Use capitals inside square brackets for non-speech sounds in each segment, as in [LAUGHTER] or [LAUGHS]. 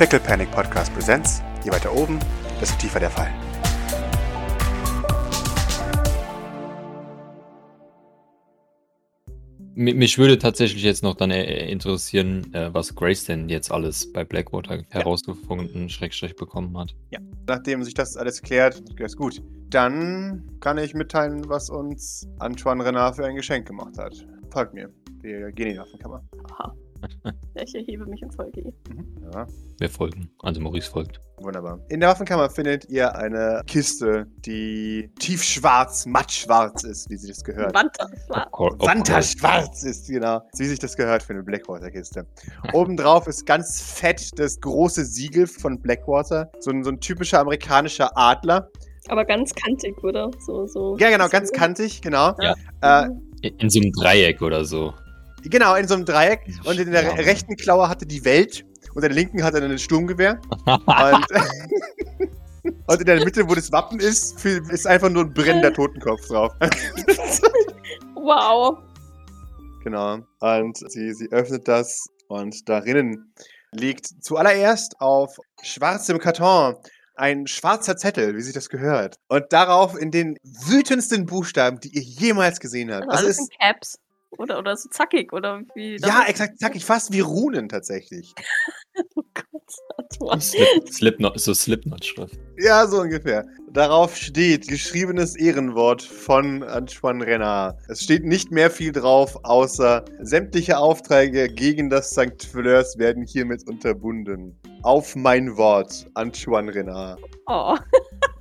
Pickle Panic Podcast Presents. Je weiter oben, desto tiefer der Fall. Mi- Mich würde tatsächlich jetzt noch dann äh, interessieren, äh, was Grace denn jetzt alles bei Blackwater herausgefunden, Schrägstrich bekommen hat. Nachdem sich das alles klärt, ist gut. Dann kann ich mitteilen, was uns Antoine Renard für ein Geschenk gemacht hat. Folgt mir. Wir gehen in die Waffenkammer. Aha. Ich erhebe mich und folge ihr. Mhm. Ja, Wir folgen, also Maurice folgt. wunderbar. In der Waffenkammer findet ihr eine Kiste, die tiefschwarz, mattschwarz ist, wie sie das gehört. Wanderschwarz ist, genau. Wie sich das gehört für eine Blackwater-Kiste. [LAUGHS] Obendrauf ist ganz fett das große Siegel von Blackwater. So ein, so ein typischer amerikanischer Adler. Aber ganz kantig, oder? So, so. Ja, genau, ganz kantig, genau. Ja. Äh, In, in so einem Dreieck oder so. Genau, in so einem Dreieck. Und in der Schwamme. rechten Klaue hatte die Welt. Und in der linken hatte er ein Sturmgewehr. Und, [LAUGHS] und in der Mitte, wo das Wappen ist, ist einfach nur ein brennender Totenkopf drauf. [LAUGHS] Wow. Genau. Und sie, sie öffnet das und darinnen liegt zuallererst auf schwarzem Karton ein schwarzer Zettel, wie sich das gehört. Und darauf in den wütendsten Buchstaben, die ihr jemals gesehen habt. Also Das alles in ist, Caps. Oder, oder so zackig, oder wie. ja, exakt, zackig, fast wie Runen tatsächlich. [LAUGHS] Oh Gott. Slip, Slipknot, so Slipknot-Schrift. Ja, so ungefähr. Darauf steht geschriebenes Ehrenwort von Antoine Renard. Es steht nicht mehr viel drauf, außer sämtliche Aufträge gegen das St. Fleurs werden hiermit unterbunden. Auf mein Wort, Antoine Renard. Oh.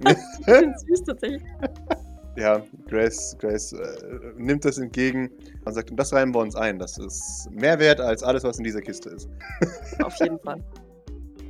[LAUGHS] [LAUGHS] süß tatsächlich. Ja, Grace, Grace äh, nimmt das entgegen und sagt, und das reimen wir uns ein. Das ist mehr wert als alles, was in dieser Kiste ist. [LAUGHS] Auf jeden Fall.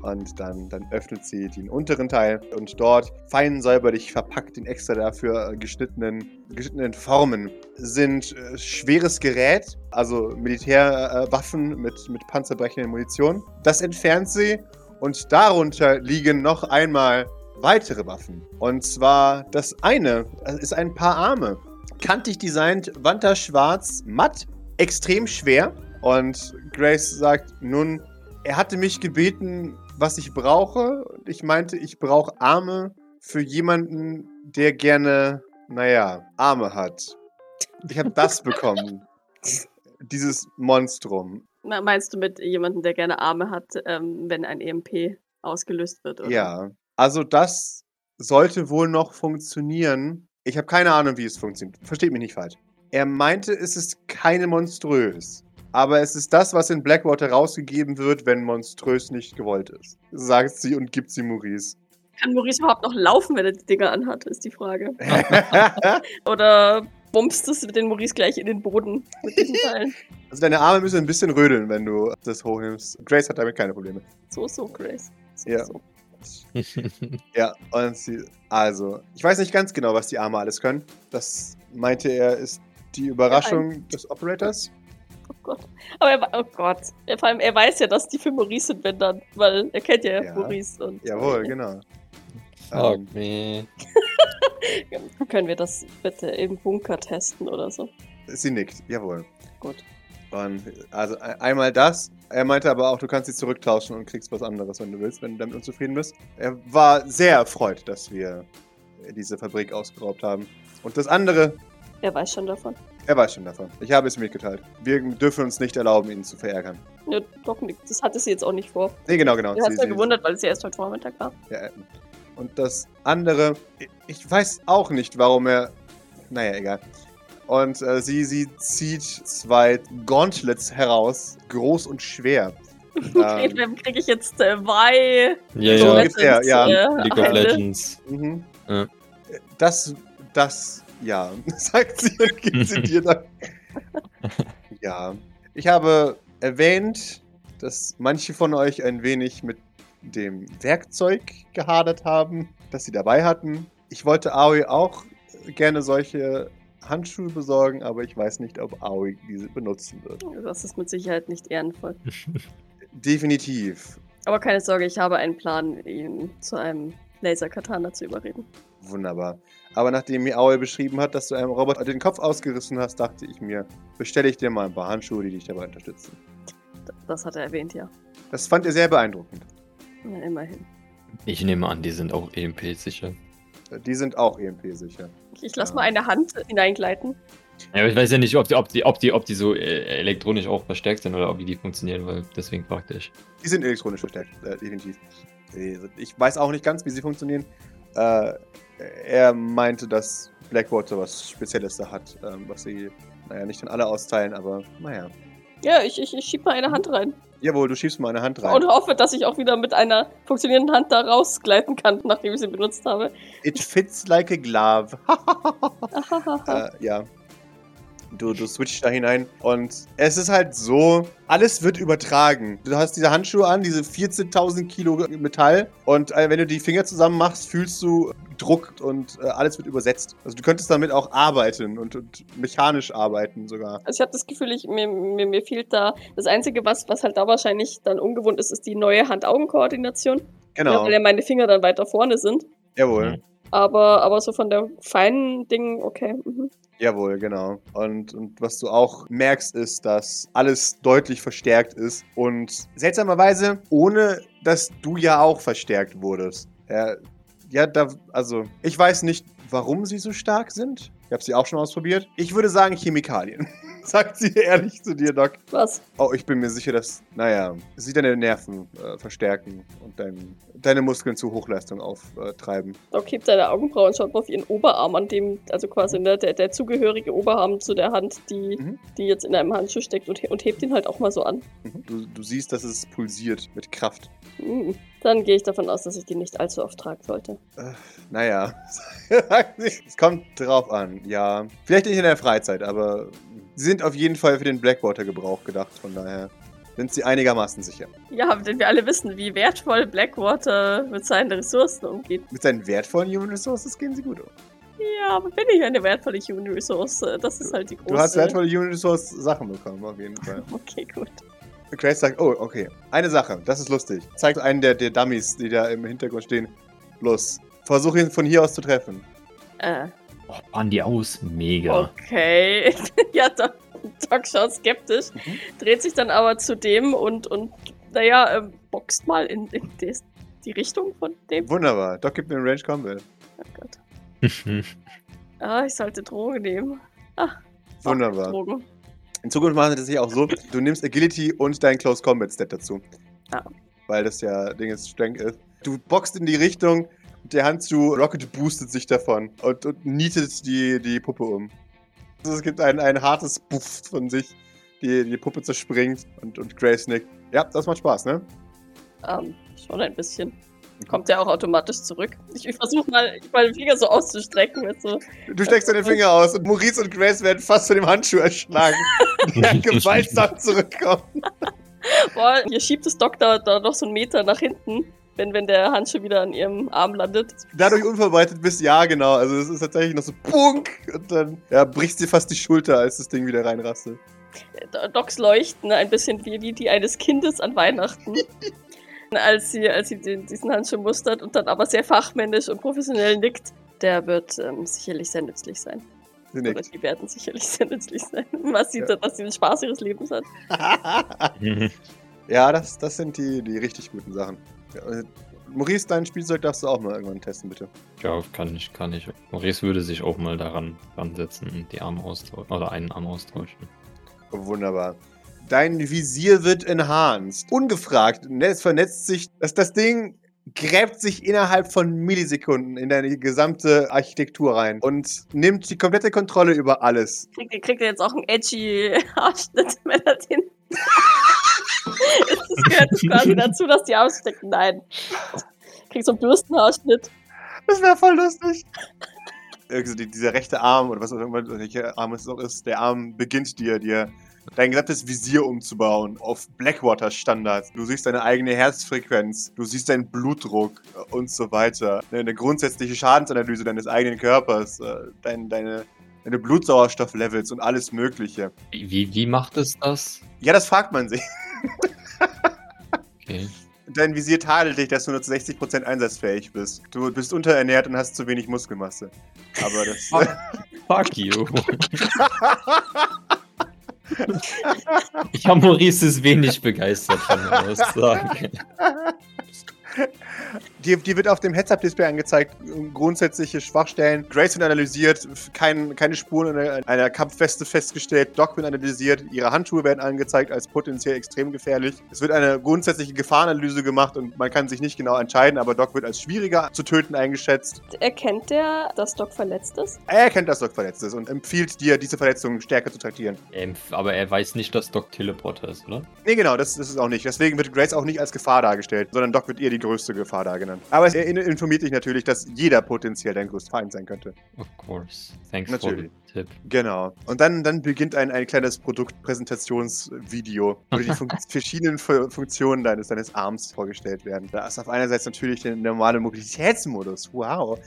Und dann, dann öffnet sie den unteren Teil und dort fein säuberlich verpackt in extra dafür geschnittenen, geschnittenen Formen sind äh, schweres Gerät, also Militärwaffen äh, mit, mit panzerbrechenden Munition. Das entfernt sie und darunter liegen noch einmal weitere Waffen. Und zwar das eine äh, ist ein paar Arme. Kantig designt, wanterschwarz, matt, extrem schwer. Und Grace sagt, nun, er hatte mich gebeten, was ich brauche. Und ich meinte, ich brauche Arme für jemanden, der gerne, naja, Arme hat. Ich habe das [LAUGHS] bekommen. Dieses Monstrum. Na, meinst du mit jemandem, der gerne Arme hat, ähm, wenn ein EMP ausgelöst wird? Oder? Ja. Also das sollte wohl noch funktionieren. Ich habe keine Ahnung, wie es funktioniert. Versteht mich nicht falsch. Er meinte, es ist keine monströs. Aber es ist das, was in Blackwater rausgegeben wird, wenn monströs nicht gewollt ist. Sagt sie und gibt sie Maurice. Kann Maurice überhaupt noch laufen, wenn er die Dinger anhat, ist die Frage. [LAUGHS] Oder bumpst du den Maurice gleich in den Boden mit diesen [LAUGHS] Teilen? also deine Arme müssen ein bisschen rödeln, wenn du das hochnimmst. Grace hat damit keine Probleme. So, so, Grace. So, Ja. so. [LAUGHS] Ja, und sie, also, ich weiß nicht ganz genau, was die Arme alles können. Das meinte er, ist die Überraschung des Operators. Oh Gott. Aber er, oh Gott. Er, vor allem, er weiß ja, dass die für Maurice sind, wenn dann, weil er kennt ja, Ja. Maurice. Und, Jawohl, genau. Fuck Ähm, me. [LAUGHS] Können wir das bitte im Bunker testen oder so? sie nickt, jawohl. Gut. Und also e- einmal das. Er meinte aber auch, du kannst sie zurücktauschen und kriegst was anderes, wenn du willst, wenn du damit unzufrieden bist. Er war sehr erfreut, dass wir diese Fabrik ausgeraubt haben. Und das andere, Er weiß schon davon. er weiß schon davon. Ich habe es mitgeteilt. Wir dürfen uns nicht erlauben, ihn zu verärgern. Ja, doch nicht. Das hatte sie jetzt auch nicht vor. Nee, genau, genau. Du hast Sie- ja gewundert, weil es ja erst heute Vormittag war. Ja, äh, und das andere, ich weiß auch nicht, warum er. Naja, egal. Und äh, sie, sie zieht zwei Gauntlets heraus, groß und schwer. [LAUGHS] Okay, Ähm. dann kriege ich jetzt zwei. Ja, so ja. ungefähr, ja. Äh, League of. Legends. Mhm. Ja. Das, das, ja, [LAUGHS] sagt sie und gibt sie [LAUGHS] dir dann. Ja. Ich habe erwähnt, dass manche von euch ein wenig mit dem Werkzeug gehadert haben, das sie dabei hatten. Ich wollte Aoi auch gerne solche Handschuhe besorgen, aber ich weiß nicht, ob Aoi diese benutzen wird. Das ist mit Sicherheit nicht ehrenvoll. [LAUGHS] Definitiv. Aber keine Sorge, ich habe einen Plan, ihn zu einem Laser-Katana zu überreden. Wunderbar. Aber nachdem mir Aoi beschrieben hat, dass du einem Roboter den Kopf ausgerissen hast, dachte ich mir, bestelle ich dir mal ein paar Handschuhe, die dich dabei unterstützen. Das hat er erwähnt, ja. Das fand er sehr beeindruckend. Na, immerhin. Ich nehme an, die sind auch EMP-sicher. Die sind auch EMP-sicher. Ich, ich lasse Ja. mal eine Hand hineingleiten. Ja, aber ich weiß ja nicht, ob die, ob die, ob die, ob die so äh, elektronisch auch verstärkt sind oder ob wie die funktionieren, weil deswegen fragte ich. Die sind elektronisch verstärkt, äh, definitiv. Ich weiß auch nicht ganz, wie sie funktionieren. Äh, er meinte, dass Blackwater was Spezielles da hat, ähm, was sie, naja, nicht an alle austeilen, aber naja. Ja, ich, ich, ich schieb mal eine Hand rein. Jawohl, du schiebst mal eine Hand rein. Und hoffe, dass ich auch wieder mit einer funktionierenden Hand da rausgleiten kann, nachdem ich sie benutzt habe. It fits like a glove. [LAUGHS] Äh, ja. Du, du switchst da hinein und es ist halt so, alles wird übertragen. Du hast diese Handschuhe an, diese 14.000 Kilo Metall und äh, wenn du die Finger zusammen machst, fühlst du Druck und äh, alles wird übersetzt. Also du könntest damit auch arbeiten und, und mechanisch arbeiten sogar. Also ich habe das Gefühl, ich, mir, mir, mir fehlt da das Einzige, was, was halt da wahrscheinlich dann ungewohnt ist, ist die neue Hand-Augen-Koordination. Genau, Ja, weil ja meine Finger dann weiter vorne sind. jawohl. Aber, aber so von der feinen Ding, okay. Mhm. Jawohl, genau. Und, und was du auch merkst, ist, dass alles deutlich verstärkt ist. Und seltsamerweise, ohne dass du ja auch verstärkt wurdest. Ja, ja da, also, ich weiß nicht, warum sie so stark sind. Ich habe sie auch schon ausprobiert. Ich würde sagen Chemikalien. [LAUGHS] [LAUGHS] Sagt sie ehrlich zu dir, Doc. Was? Oh, ich bin mir sicher, dass, naja, sie deine Nerven äh, verstärken und dein, deine Muskeln zu Hochleistung auftreiben. Doc hebt seine Augenbrauen und schaut mal auf ihren Oberarm, an dem, also quasi ne, der, der zugehörige Oberarm zu der Hand, die, Mhm. die jetzt in einem Handschuh steckt und, und hebt ihn halt auch mal so an. Mhm. Du, du siehst, dass es pulsiert mit Kraft. Mhm. Dann gehe ich davon aus, dass ich den nicht allzu oft tragen sollte. Äh, naja, [LAUGHS] es kommt drauf an, ja. Vielleicht nicht in der Freizeit, aber sind auf jeden Fall für den Blackwater-Gebrauch gedacht, von daher sind sie einigermaßen sicher. Ja, denn wir alle wissen, wie wertvoll Blackwater mit seinen Ressourcen umgeht. Mit seinen wertvollen Human Resources gehen sie gut um. Ja, aber bin ich eine wertvolle Human Resource? Das ist halt die große... Du hast wertvolle Human Resource Sachen bekommen, auf jeden Fall. [LAUGHS] Okay, gut. Grace sagt, oh, okay. Eine Sache, das ist lustig. Zeigt einen der, der Dummies, die da im Hintergrund stehen. Los, versuch ihn von hier aus zu treffen. Äh, Oh, waren die aus? Mega. okay. [LAUGHS] ja, Doc, Doc schaut skeptisch, Mhm. dreht sich dann aber zu dem und, und naja, ähm, boxt mal in, in des, die Richtung von dem. Wunderbar. Doc gibt mir einen Range Combat. Oh Gott. [LAUGHS] Ah, ich sollte Drogen nehmen. Wunderbar. Drogen. In Zukunft machen sie das hier auch so, du nimmst Agility und dein Close Combat Stat dazu. Ah. Weil das ja Ding ist Strength ist. Du boxt in die Richtung, der Handschuh Rocket boostet sich davon und, und nietet die, die Puppe um. Also es gibt ein, ein hartes Buff von sich, die, die Puppe zerspringt und, und Grace nickt. Ja, das macht Spaß, ne? Ähm, schon ein bisschen. Kommt der auch automatisch zurück? Ich, ich versuche mal, den Finger so auszustrecken. Mit so. Du steckst deine Finger aus und Maurice und Grace werden fast von dem Handschuh erschlagen. [LAUGHS] Der gewaltsam zurückkommt. Boah, ihr schiebt das da, da noch so einen Meter nach hinten, wenn, wenn der Handschuh wieder an ihrem Arm landet. dadurch unvorbereitet bist, ja, genau. Also es ist tatsächlich noch so Punk und dann ja, brichst dir fast die Schulter, als das Ding wieder reinrasselt. Äh, Docs leuchten ein bisschen wie, wie die eines Kindes an Weihnachten. [LAUGHS] als sie, als sie den, diesen Handschuh mustert und dann aber sehr fachmännisch und professionell nickt. Der wird ähm, sicherlich sehr nützlich sein. Sie Oder die werden sicherlich sehr nützlich sein. [LAUGHS] Man sieht, Ja. dass sie den Spaß ihres Lebens hat. [LAUGHS] ja, das, das sind die, die richtig guten Sachen. Ja, äh, Maurice, dein Spielzeug darfst du auch mal irgendwann testen, bitte. ja, kann ich, kann ich. Maurice würde sich auch mal daran ransetzen und die Arme austauschen. Oder einen Arm austauschen. Wunderbar. Dein Visier wird enhanced. Ungefragt. ne, Es vernetzt sich. Das, das Ding gräbt sich innerhalb von Millisekunden in deine gesamte Architektur rein und nimmt die komplette Kontrolle über alles. Kriegt, ihr- kriegt er jetzt auch einen edgy [LAUGHS] Haarschnitt, wenn er den. Das gehört quasi dazu, dass die ausstecken. Nein. Kriegt so einen Bürstenhaarschnitt. Das wäre voll lustig. Also die, dieser rechte Arm oder was auch immer, welcher Arm es auch ist, der Arm beginnt dir, dir dein gesamtes Visier umzubauen auf Blackwater-Standards. Du siehst deine eigene Herzfrequenz, du siehst deinen Blutdruck und so weiter. Ne, Eine grundsätzliche Schadensanalyse deines eigenen Körpers, äh, dein, deine, deine Blutsauerstofflevels und alles Mögliche. Wie, wie macht es das? Ja, das fragt man sich. Okay. Dein Visier tadelt dich, dass du nur zu 60% einsatzfähig bist. Du bist unterernährt und hast zu wenig Muskelmasse. Aber das. Fuck you. Ich habe Maurice ist wenig begeistert von der Aussage. [LAUGHS] Dir, dir wird auf dem Heads-Up-Display angezeigt, grundsätzliche Schwachstellen. Grace wird analysiert, kein, keine Spuren einer, einer Kampfweste festgestellt. Doc wird analysiert, ihre Handschuhe werden angezeigt als potenziell extrem gefährlich. Es wird eine grundsätzliche Gefahrenanalyse gemacht und man kann sich nicht genau entscheiden, aber Doc wird als schwieriger zu töten eingeschätzt. Erkennt der, dass Doc verletzt ist? Er erkennt, dass Doc verletzt ist und empfiehlt dir, diese Verletzung stärker zu traktieren. Ähm, aber er weiß nicht, dass Doc Teleporter ist, oder? Nee, genau, das, das ist auch nicht. Deswegen wird Grace auch nicht als Gefahr dargestellt, sondern Doc wird eher die größte Gefahr da genannt. Aber er informiert dich natürlich, dass jeder potenziell dein größter Feind sein könnte. Of course. Thanks Natürlich. for the tip. Genau. Und dann, dann beginnt ein, ein kleines Produktpräsentationsvideo, wo die [LAUGHS] Fun verschiedenen Fu Funktionen deines, deines Arms vorgestellt werden. Da ist auf einer Seite natürlich der normale Mobilitätsmodus. Wow.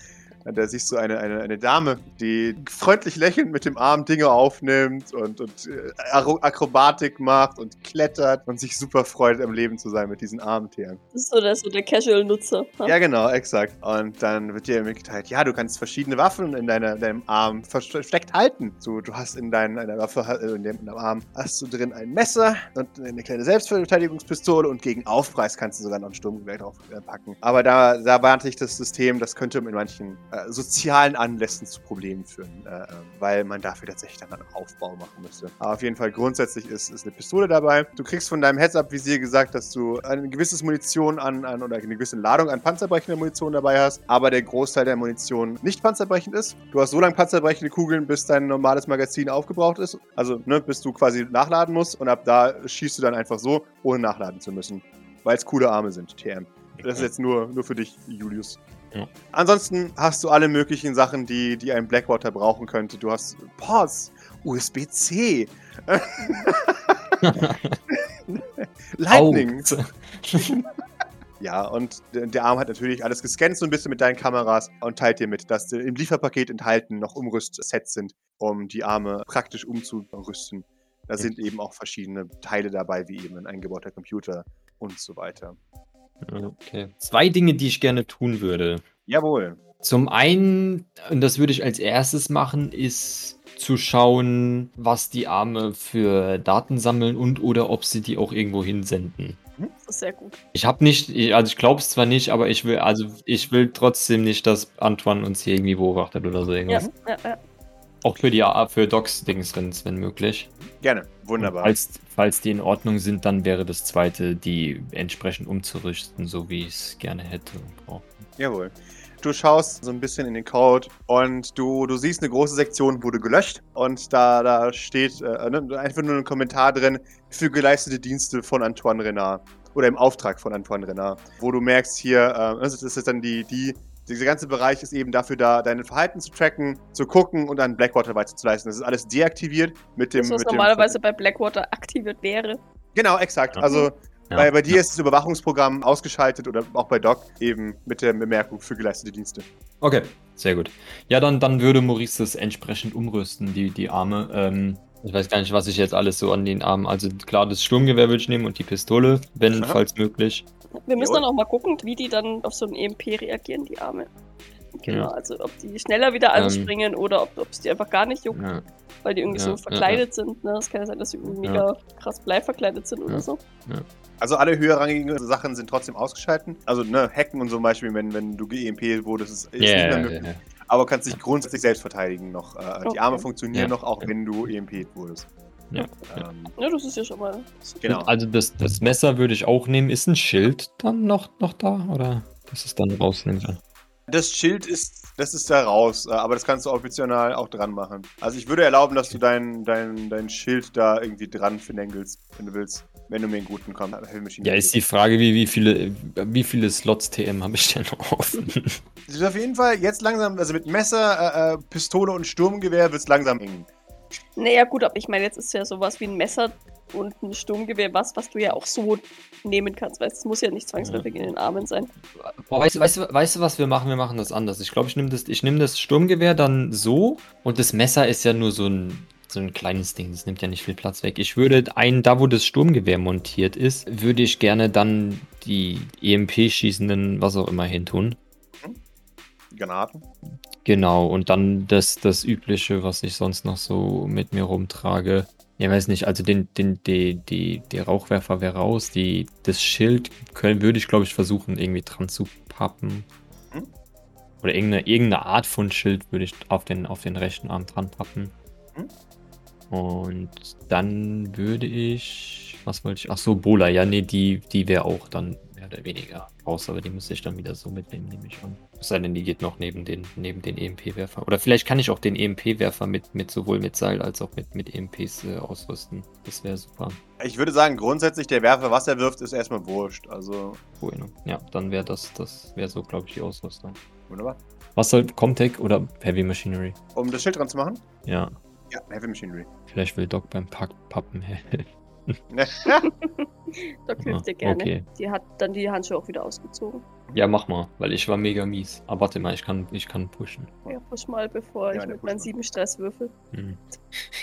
Da siehst du eine, eine, eine Dame, die freundlich lächelnd mit dem Arm Dinge aufnimmt und, und äh, Akrobatik macht und klettert und sich super freut, am Leben zu sein mit diesen Armtieren. Das ist so der, so der Casual-Nutzer. Ja, genau, exakt. Und dann wird dir mitgeteilt, ja, du kannst verschiedene Waffen in deiner, deinem Arm versteckt halten. So, du hast in dein, einer Waffe, äh, in deinem Arm, hast du drin ein Messer und eine kleine Selbstverteidigungspistole und gegen Aufpreis kannst du sogar noch ein Sturmgewehr drauf äh, packen. Aber da, da warnte ich das System, das könnte in manchen äh, sozialen Anlässen zu Problemen führen, äh, äh, weil man dafür tatsächlich dann einen Aufbau machen müsste. Aber auf jeden Fall grundsätzlich ist, ist eine Pistole dabei. Du kriegst von deinem Heads-Up-Visier gesagt, dass du ein gewisses Munition an, an oder eine gewisse Ladung an panzerbrechender Munition dabei hast, aber der Großteil der Munition nicht panzerbrechend ist. Du hast so lange panzerbrechende Kugeln, bis dein normales Magazin aufgebraucht ist. Also, ne, bis du quasi nachladen musst und ab da schießt du dann einfach so, ohne nachladen zu müssen. Weil es coole Arme sind, TM. Das ist jetzt nur, nur für dich, Julius. Ja. Ansonsten hast du alle möglichen Sachen, die, die ein Blackwater brauchen könnte. Du hast Ports, USB-C, [LAUGHS] Lightning. [LAUGHS] Ja, und der der Arm hat natürlich alles gescannt so ein bisschen mit deinen Kameras und teilt dir mit, dass im Lieferpaket enthalten noch Umrüstsets sind, um die Arme praktisch umzurüsten. Da sind eben auch verschiedene Teile dabei, wie eben ein eingebauter Computer und so weiter. Okay. Zwei Dinge, die ich gerne tun würde. Jawohl. Zum einen, und das würde ich als erstes machen, ist zu schauen, was die Arme für Daten sammeln und oder ob sie die auch irgendwo hinsenden. Das ist sehr gut. Ich habe nicht, ich- also ich glaube es zwar nicht, aber ich will, also ich will trotzdem nicht, dass Antoine uns hier irgendwie beobachtet oder so Ja, irgendwas. ja, ja. Auch für die für Docs-Dings, wenn wenn möglich. Gerne. Wunderbar. Falls, falls die in Ordnung sind, dann wäre das zweite, die entsprechend umzurüsten, so wie ich es gerne hätte und brauche. Jawohl. Du schaust so ein bisschen in den Code und du, du siehst eine große Sektion wurde gelöscht und da, da steht äh, ne, einfach nur ein Kommentar drin für geleistete Dienste von Antoine Renard oder im Auftrag von Antoine Renard, wo du merkst hier, äh, das ist dann die, die, dieser ganze Bereich ist eben dafür da, dein Verhalten zu tracken, zu gucken und an Blackwater weiterzuleisten. Das ist alles deaktiviert mit dem. Das, was mit dem normalerweise bei Blackwater aktiviert wäre. Genau, exakt. Also Ja, bei, bei dir ja. ist das Überwachungsprogramm ausgeschaltet oder auch bei Doc eben mit der Bemerkung für geleistete Dienste. Okay, sehr gut. Ja, dann, dann würde Maurice das entsprechend umrüsten, die, die Arme. Ähm, ich weiß gar nicht, was ich jetzt alles so an den Armen. Also klar, das Sturmgewehr würde ich nehmen und die Pistole, wenn, Aha. falls möglich. Wir müssen Jawohl. dann auch mal gucken, wie die dann auf so ein EMP reagieren, die Arme. Genau, Ja. also ob die schneller wieder Ähm. anspringen oder ob es die einfach gar nicht juckt, Ja, weil die irgendwie ja, so ja, verkleidet sind. Ne? Das kann ja sein, dass sie irgendwie Ja. mega krass bleiverkleidet sind oder Ja. so. Also alle höherrangigen Sachen sind trotzdem ausgeschalten. Also ne, Hacken und so zum Beispiel, wenn, wenn du geEMP wurdest, ist, ist nicht Ja, mehr möglich. Aber kannst dich grundsätzlich selbst verteidigen noch. Äh, Die Okay. Arme funktionieren Ja. noch, auch Ja. wenn du EMP wurdest. Ja. Ähm, Ja, das ist ja schon mal. genau. Also das, das Messer würde ich auch nehmen. Ist ein Schild dann noch, noch da? Oder dass es dann rausnehmen kann? Das Schild ist, das ist da raus, äh, aber das kannst du optional auch dran machen. Also ich würde erlauben, dass du dein, dein, dein Schild da irgendwie dran finengelst, wenn du willst. Wenn du mir einen guten kommst. Ja, ist die Frage, wie, wie, viele, wie viele Slots TM habe ich denn noch offen? [LAUGHS] Das ist auf jeden Fall jetzt langsam, also mit Messer, äh, äh, Pistole und Sturmgewehr wird es langsam eng. Naja, gut, aber ich meine, jetzt ist ja sowas wie ein Messer und ein Sturmgewehr was, was du ja auch so nehmen kannst. Weißt es muss ja nicht zwangsläufig in den Armen sein. Boah, weißt, du- weißt, du, weißt du, was wir machen? Wir machen das anders. Ich glaube, ich nehme das, ich nehm das Sturmgewehr dann so und das Messer ist ja nur so ein, so ein kleines Ding. Das nimmt ja nicht viel Platz weg. Ich würde einen, da wo das Sturmgewehr montiert ist, würde ich gerne dann die EMP-schießenden, was auch immer, hintun. Granaten. Genau, und dann das, das Übliche, was ich sonst noch so mit mir rumtrage. Ja, weiß nicht, also den, den, die, die, der Rauchwerfer wäre raus, die, das Schild können, würde ich, glaube ich, versuchen, irgendwie dran zu pappen. Hm? Oder irgendeine, irgendeine Art von Schild würde ich auf den, auf den rechten Arm dran pappen. Hm? Und dann würde ich. Was wollte ich? Ach so, Bola, ja, nee, die, die wäre auch dann mehr oder weniger raus, aber die müsste ich dann wieder so mitnehmen, nehme ich an. Es sei denn, die geht noch neben den, neben den EMP-Werfer. Oder vielleicht kann ich auch den EMP-Werfer mit, mit sowohl mit Seil als auch mit, mit EMPs äh, ausrüsten. Das wäre super. Ich würde sagen, grundsätzlich, der Werfer, was er wirft, ist erstmal wurscht. Also, Bueno. Ja, dann wäre das, das wäre so, glaube ich, die Ausrüstung. wunderbar. Was soll Comtech oder Heavy Machinery? Um das Schild dran zu machen? Ja, Ja, Heavy Machinery. vielleicht will Doc beim Pack Pappen helfen. [LAUGHS] Doc Ah, hilft dir gerne. okay. Die hat dann die Handschuhe auch wieder ausgezogen. Ja, mach mal, weil ich war mega mies. Aber warte mal, ich kann, ich kann pushen. Ja, push mal, bevor Ja, ich mit meinen sieben Stress würfel. Hm.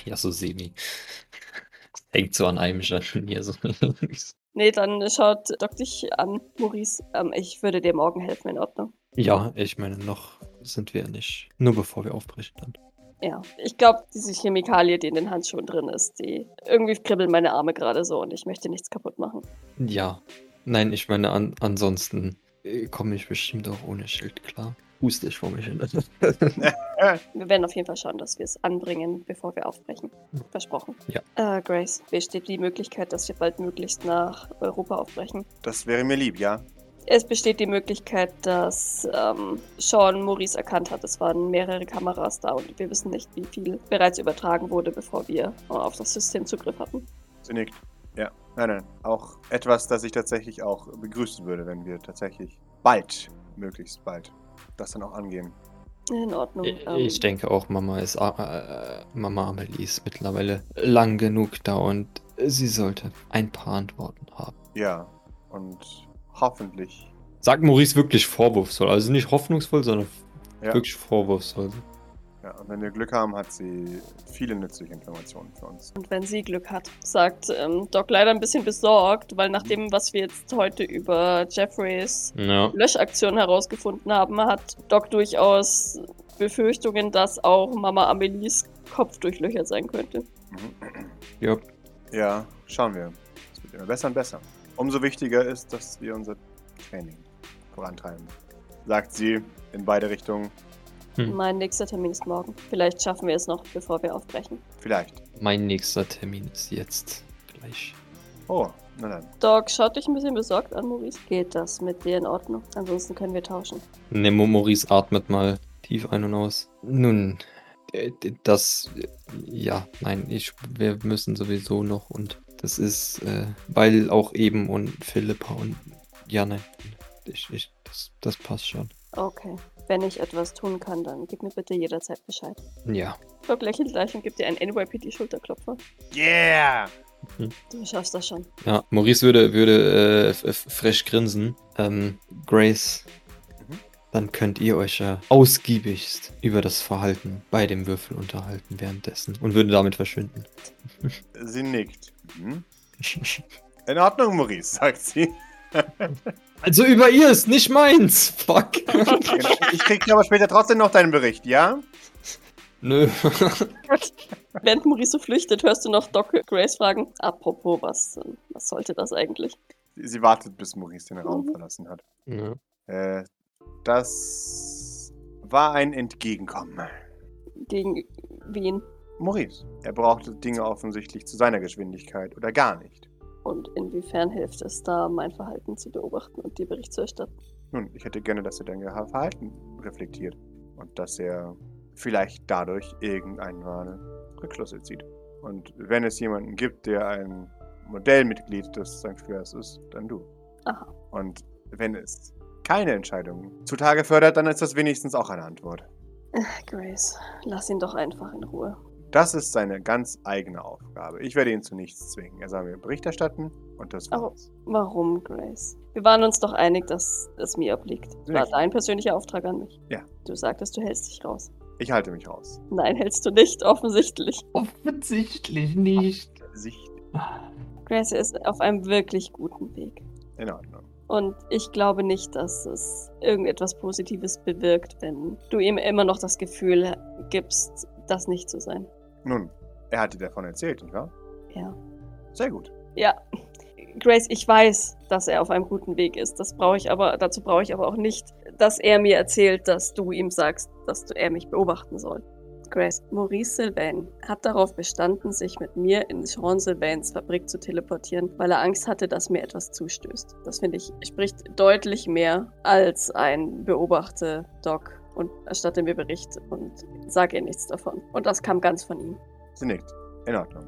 Ja, so semi. Hängt so an einem schon hier so. [LAUGHS] Nee, dann schaut Doc dich an, Maurice. Ähm, ich würde dir morgen helfen, in Ordnung. ja, ich meine, noch sind wir nicht. Nur bevor wir aufbrechen dann. Ja, ich glaube, diese Chemikalie, die in den Handschuhen drin ist, die irgendwie kribbeln meine Arme gerade so und ich möchte nichts kaputt machen. Ja. Nein, ich meine, an, ansonsten äh, komme ich bestimmt auch ohne Schild klar. Huste ich vor mich hin. [LAUGHS] Wir werden auf jeden Fall schauen, dass wir es anbringen, bevor wir aufbrechen. Versprochen. Ja. Äh, Grace, besteht die Möglichkeit, dass wir baldmöglichst nach Europa aufbrechen? Das wäre mir lieb, ja. Es besteht die Möglichkeit, dass ähm, Sean Maurice erkannt hat. Es waren mehrere Kameras da und wir wissen nicht, wie viel bereits übertragen wurde, bevor wir äh, auf das System Zugriff hatten. Sie nickt. Ja. Nein, nein. Auch etwas, das ich tatsächlich auch begrüßen würde, wenn wir tatsächlich bald, möglichst bald, das dann auch angehen. In Ordnung. Ich, ähm, ich denke auch, Mama ist äh, Mama Amelie ist mittlerweile lang genug da und sie sollte ein paar Antworten haben. Ja. Und hoffentlich. Sagt Maurice wirklich vorwurfsvoll, also nicht hoffnungsvoll, sondern Ja. wirklich vorwurfsvoll. Ja, und wenn wir Glück haben, hat sie viele nützliche Informationen für uns. Und wenn sie Glück hat, sagt ähm, Doc leider ein bisschen besorgt, weil nach dem, was wir jetzt heute über Jeffreys Ja. Löschaktion herausgefunden haben, hat Doc durchaus Befürchtungen, dass auch Mama Amelies Kopf durchlöchert sein könnte. Mhm. Ja. Ja, schauen wir. Es wird immer besser und besser. Umso wichtiger ist, dass wir unser Training vorantreiben. Sagt sie in beide Richtungen. Hm. Mein nächster Termin ist morgen. Vielleicht schaffen wir es noch, bevor wir aufbrechen. Vielleicht. Mein nächster Termin ist jetzt gleich. Oh, na dann. Doc schaut dich ein bisschen besorgt an, Maurice. Geht das mit dir in Ordnung? Ansonsten können wir tauschen. Ne, Mo- Maurice atmet mal tief ein und aus. Nun, äh, das, äh, ja, nein, ich, wir müssen sowieso noch und das ist, äh, weil auch eben und Philippa und, ja, nein, ich, ich, das, das passt schon. Okay. Wenn ich etwas tun kann, dann gib mir bitte jederzeit Bescheid. Ja, Doc lächelt gleich und gibt dir einen NYPD-Schulterklopfer. Yeah! Du schaffst das schon. ja, Maurice würde, würde, äh, f- f- frech grinsen. Ähm, Grace, Mhm. dann könnt ihr euch ja ausgiebigst über das Verhalten bei dem Würfel unterhalten währenddessen und würde damit verschwinden. Sie nickt. Mhm. [LAUGHS] In Ordnung, Maurice, sagt sie. [LAUGHS] Also über ihr ist nicht meins. Fuck. [LAUGHS] Ich krieg aber später trotzdem noch deinen Bericht, ja? Nö. Während Maurice so flüchtet, hörst du noch Doc Grace fragen, apropos, was, was sollte das eigentlich? Sie, sie wartet, bis Maurice den Raum Mhm. verlassen hat. Ja. Äh, das war ein Entgegenkommen. Gegen wen Maurice, er brauchte Dinge offensichtlich zu seiner Geschwindigkeit oder gar nicht. und inwiefern hilft es da, mein Verhalten zu beobachten und dir Bericht zu erstatten? Nun, ich hätte gerne, dass er dein Verhalten reflektiert und dass er vielleicht dadurch irgendeinen Rückschlüsse zieht. Und wenn es jemanden gibt, der ein Modellmitglied des St. Fleurs ist, dann du. Aha. Und wenn es keine Entscheidung zutage fördert, dann ist das wenigstens auch eine Antwort. Äh, Grace, lass ihn doch einfach in Ruhe. Das ist seine ganz eigene Aufgabe. Ich werde ihn zu nichts zwingen. Er soll mir Bericht erstatten und das war's. Warum, Grace? Wir waren uns doch einig, dass es mir obliegt. War Richtig. dein persönlicher Auftrag an mich. Ja. Du sagtest, du hältst dich raus. Ich halte mich raus. Nein, hältst du nicht, offensichtlich. Offensichtlich nicht. Sicht Grace ist auf einem wirklich guten Weg. in Ordnung. Und ich glaube nicht, dass es irgendetwas Positives bewirkt, wenn du ihm immer noch das Gefühl gibst, das nicht zu sein. Nun, er hat dir davon erzählt, nicht wahr? Ja. Sehr gut. Ja. Grace, ich weiß, dass er auf einem guten Weg ist. Das brauche ich aber, dazu brauche ich aber auch nicht, dass er mir erzählt, dass du ihm sagst, dass du, er mich beobachten soll. Grace, Maurice Sylvain hat darauf bestanden, sich mit mir in Jean Sylvains Fabrik zu teleportieren, weil er Angst hatte, dass mir etwas zustößt. Das finde ich spricht deutlich mehr als ein Beobachte Doc und erstatte mir Bericht und sage ihr nichts davon. Und das kam ganz von ihm. Sie nickt. In Ordnung.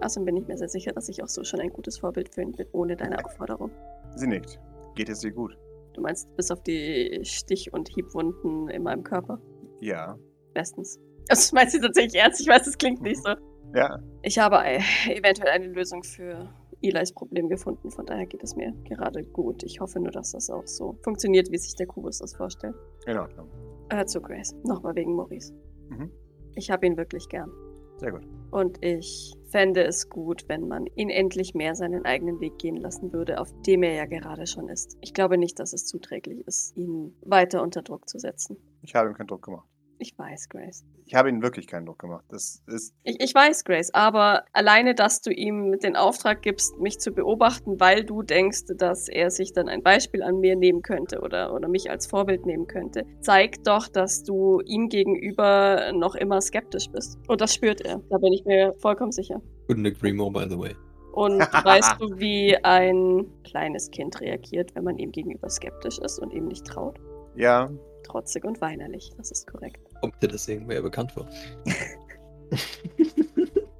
Außerdem bin ich mir sehr sicher, dass ich auch so schon ein gutes Vorbild für ihn bin, ohne deine Aufforderung. Sie nickt. Geht es ihr gut? Du meinst bis auf die Stich- und Hiebwunden in meinem Körper? Ja. Bestens. Also ich meine sie tatsächlich ernst, ich weiß, das klingt nicht [LAUGHS] so. Ja. Ich habe äh, eventuell eine Lösung für Eli's Problem gefunden, von daher geht es mir gerade gut. Ich hoffe nur, dass das auch so funktioniert, wie sich der Kubus das vorstellt. In Ordnung. Hör zu, Grace. Nochmal wegen Maurice. Mhm. Ich habe ihn wirklich gern. Sehr gut. Und ich fände es gut, wenn man ihn endlich mehr seinen eigenen Weg gehen lassen würde, auf dem er ja gerade schon ist. Ich glaube nicht, dass es zuträglich ist, ihn weiter unter Druck zu setzen. Ich habe ihm keinen Druck gemacht. Ich weiß, Grace. Ich habe ihm wirklich keinen Druck gemacht. Das ist. Ich, ich weiß, Grace, aber alleine, dass du ihm den Auftrag gibst, mich zu beobachten, weil du denkst, dass er sich dann ein Beispiel an mir nehmen könnte oder, oder mich als Vorbild nehmen könnte, zeigt doch, dass du ihm gegenüber noch immer skeptisch bist. Und das spürt er. Da bin ich mir vollkommen sicher. Couldn't agree more, by the way. Und [LAUGHS] weißt du, wie ein kleines Kind reagiert, wenn man ihm gegenüber skeptisch ist und ihm nicht traut? Ja. Trotzig und weinerlich, das ist korrekt. Kommt dir das irgendwer bekannt vor?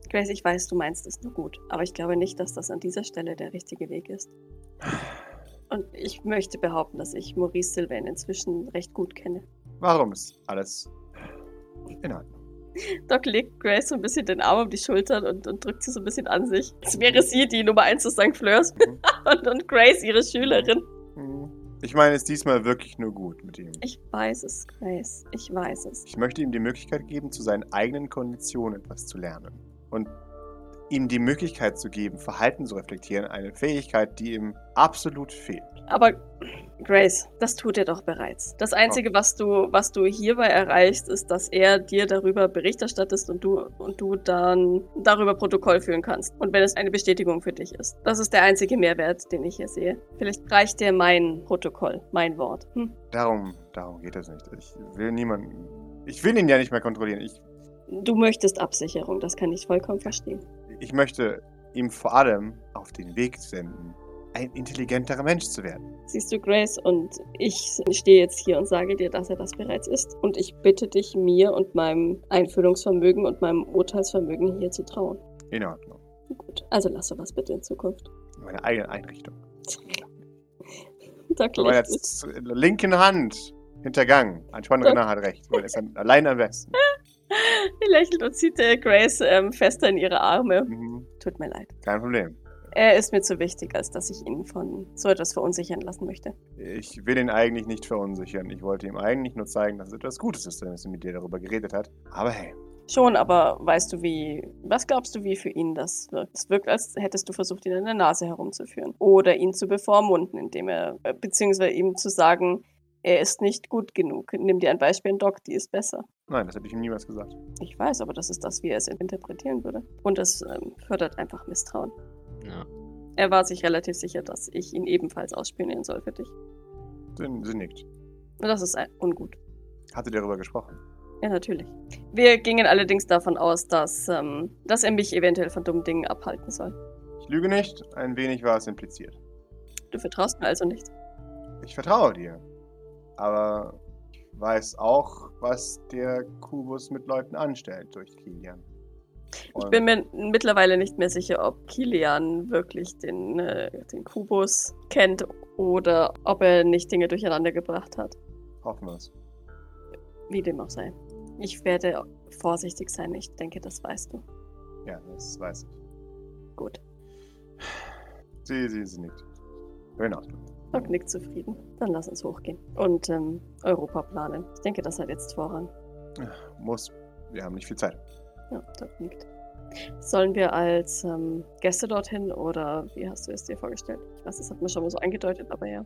Grace, [LAUGHS] ich weiß, du meinst es nur gut, aber ich glaube nicht, dass das an dieser Stelle der richtige Weg ist. Und ich möchte behaupten, dass ich Maurice Sylvain inzwischen recht gut kenne. Warum ist alles in Ordnung? Doc legt Grace so ein bisschen den Arm um die Schultern und, und drückt sie so ein bisschen an sich. Es wäre sie die Nummer 1 des St. Fleurs Mhm. [LAUGHS] und, und Grace ihre Schülerin. Mhm. Ich meine es diesmal wirklich nur gut mit ihm. Ich weiß es, Grace. Ich weiß es. Ich möchte ihm die Möglichkeit geben, zu seinen eigenen Konditionen etwas zu lernen. Und ihm die Möglichkeit zu geben, Verhalten zu reflektieren, eine Fähigkeit, die ihm absolut fehlt. Aber Grace, das tut er doch bereits. Das Einzige, was du, was du hierbei erreichst, ist, dass er dir darüber Bericht erstattest und du, und du dann darüber Protokoll führen kannst. Und wenn es eine Bestätigung für dich ist. Das ist der einzige Mehrwert, den ich hier sehe. Vielleicht reicht dir mein Protokoll, mein Wort. Hm. Darum, darum geht es nicht. Ich will niemanden. Ich will ihn ja nicht mehr kontrollieren. Ich, Du möchtest Absicherung, das kann ich vollkommen verstehen. Ich möchte ihm vor allem auf den Weg senden, ein intelligenterer Mensch zu werden. Siehst du, Grace, und ich stehe jetzt hier und sage dir, dass er das bereits ist. Und ich bitte dich, mir und meinem Einfühlungsvermögen und meinem Urteilsvermögen hier zu trauen. In Ordnung. Gut, also lass sowas bitte in Zukunft. In meiner eigenen Einrichtung. Da meiner linken Hand hintergangen. Antoine Renner hat recht. Man ist allein am besten. [LAUGHS] [LAUGHS] Sie lächelt und zieht äh, Grace ähm, fester in ihre Arme. Mhm. Tut mir leid. Kein Problem. Er ist mir zu wichtig, als dass ich ihn von so etwas verunsichern lassen möchte. Ich will ihn eigentlich nicht verunsichern. Ich wollte ihm eigentlich nur zeigen, dass es etwas Gutes ist, dass er mit dir darüber geredet hat. Aber hey, Schon, aber weißt du, wie. Was glaubst du, wie für ihn das wirkt? Es wirkt, als hättest du versucht, ihn an der Nase herumzuführen. Oder ihn zu bevormunden, indem er. äh, beziehungsweise ihm zu sagen, er ist nicht gut genug. Nimm dir ein Beispiel, ein Doc, die ist besser. nein, das hätte ich ihm niemals gesagt. Ich weiß, aber das ist das, wie er es interpretieren würde. Und es ähm, fördert einfach Misstrauen. Ja. Er war sich relativ sicher, dass ich ihn ebenfalls ausspionieren soll für dich. Sie, sie nickt. Und das ist ein- ungut. Hatte darüber gesprochen. Ja, natürlich. Wir gingen allerdings davon aus, dass, ähm, dass er mich eventuell von dummen Dingen abhalten soll. Ich lüge nicht, ein wenig war es impliziert. Du vertraust mir also nicht. Ich vertraue dir. Aber ich weiß auch, was der Kubus mit Leuten anstellt durch Kilian. Ich bin mir mittlerweile nicht mehr sicher, ob Kilian wirklich den, äh, den Kubus kennt oder ob er nicht Dinge durcheinander gebracht hat. Hoffen wir es. Wie dem auch sei. Ich werde vorsichtig sein. Ich denke, das weißt du. Ja, das weiß ich. Gut. Sie, sie, sie nickt. In Ordnung. Doc nickt zufrieden. Dann lass uns hochgehen. Und ähm, Europa planen. Ich denke, das hat jetzt Vorrang. Muss. Wir haben nicht viel Zeit. Ja, Doc nickt. Sollen wir als ähm, Gäste dorthin oder wie hast du es dir vorgestellt? Ich weiß, das hat man schon mal so angedeutet, aber ja.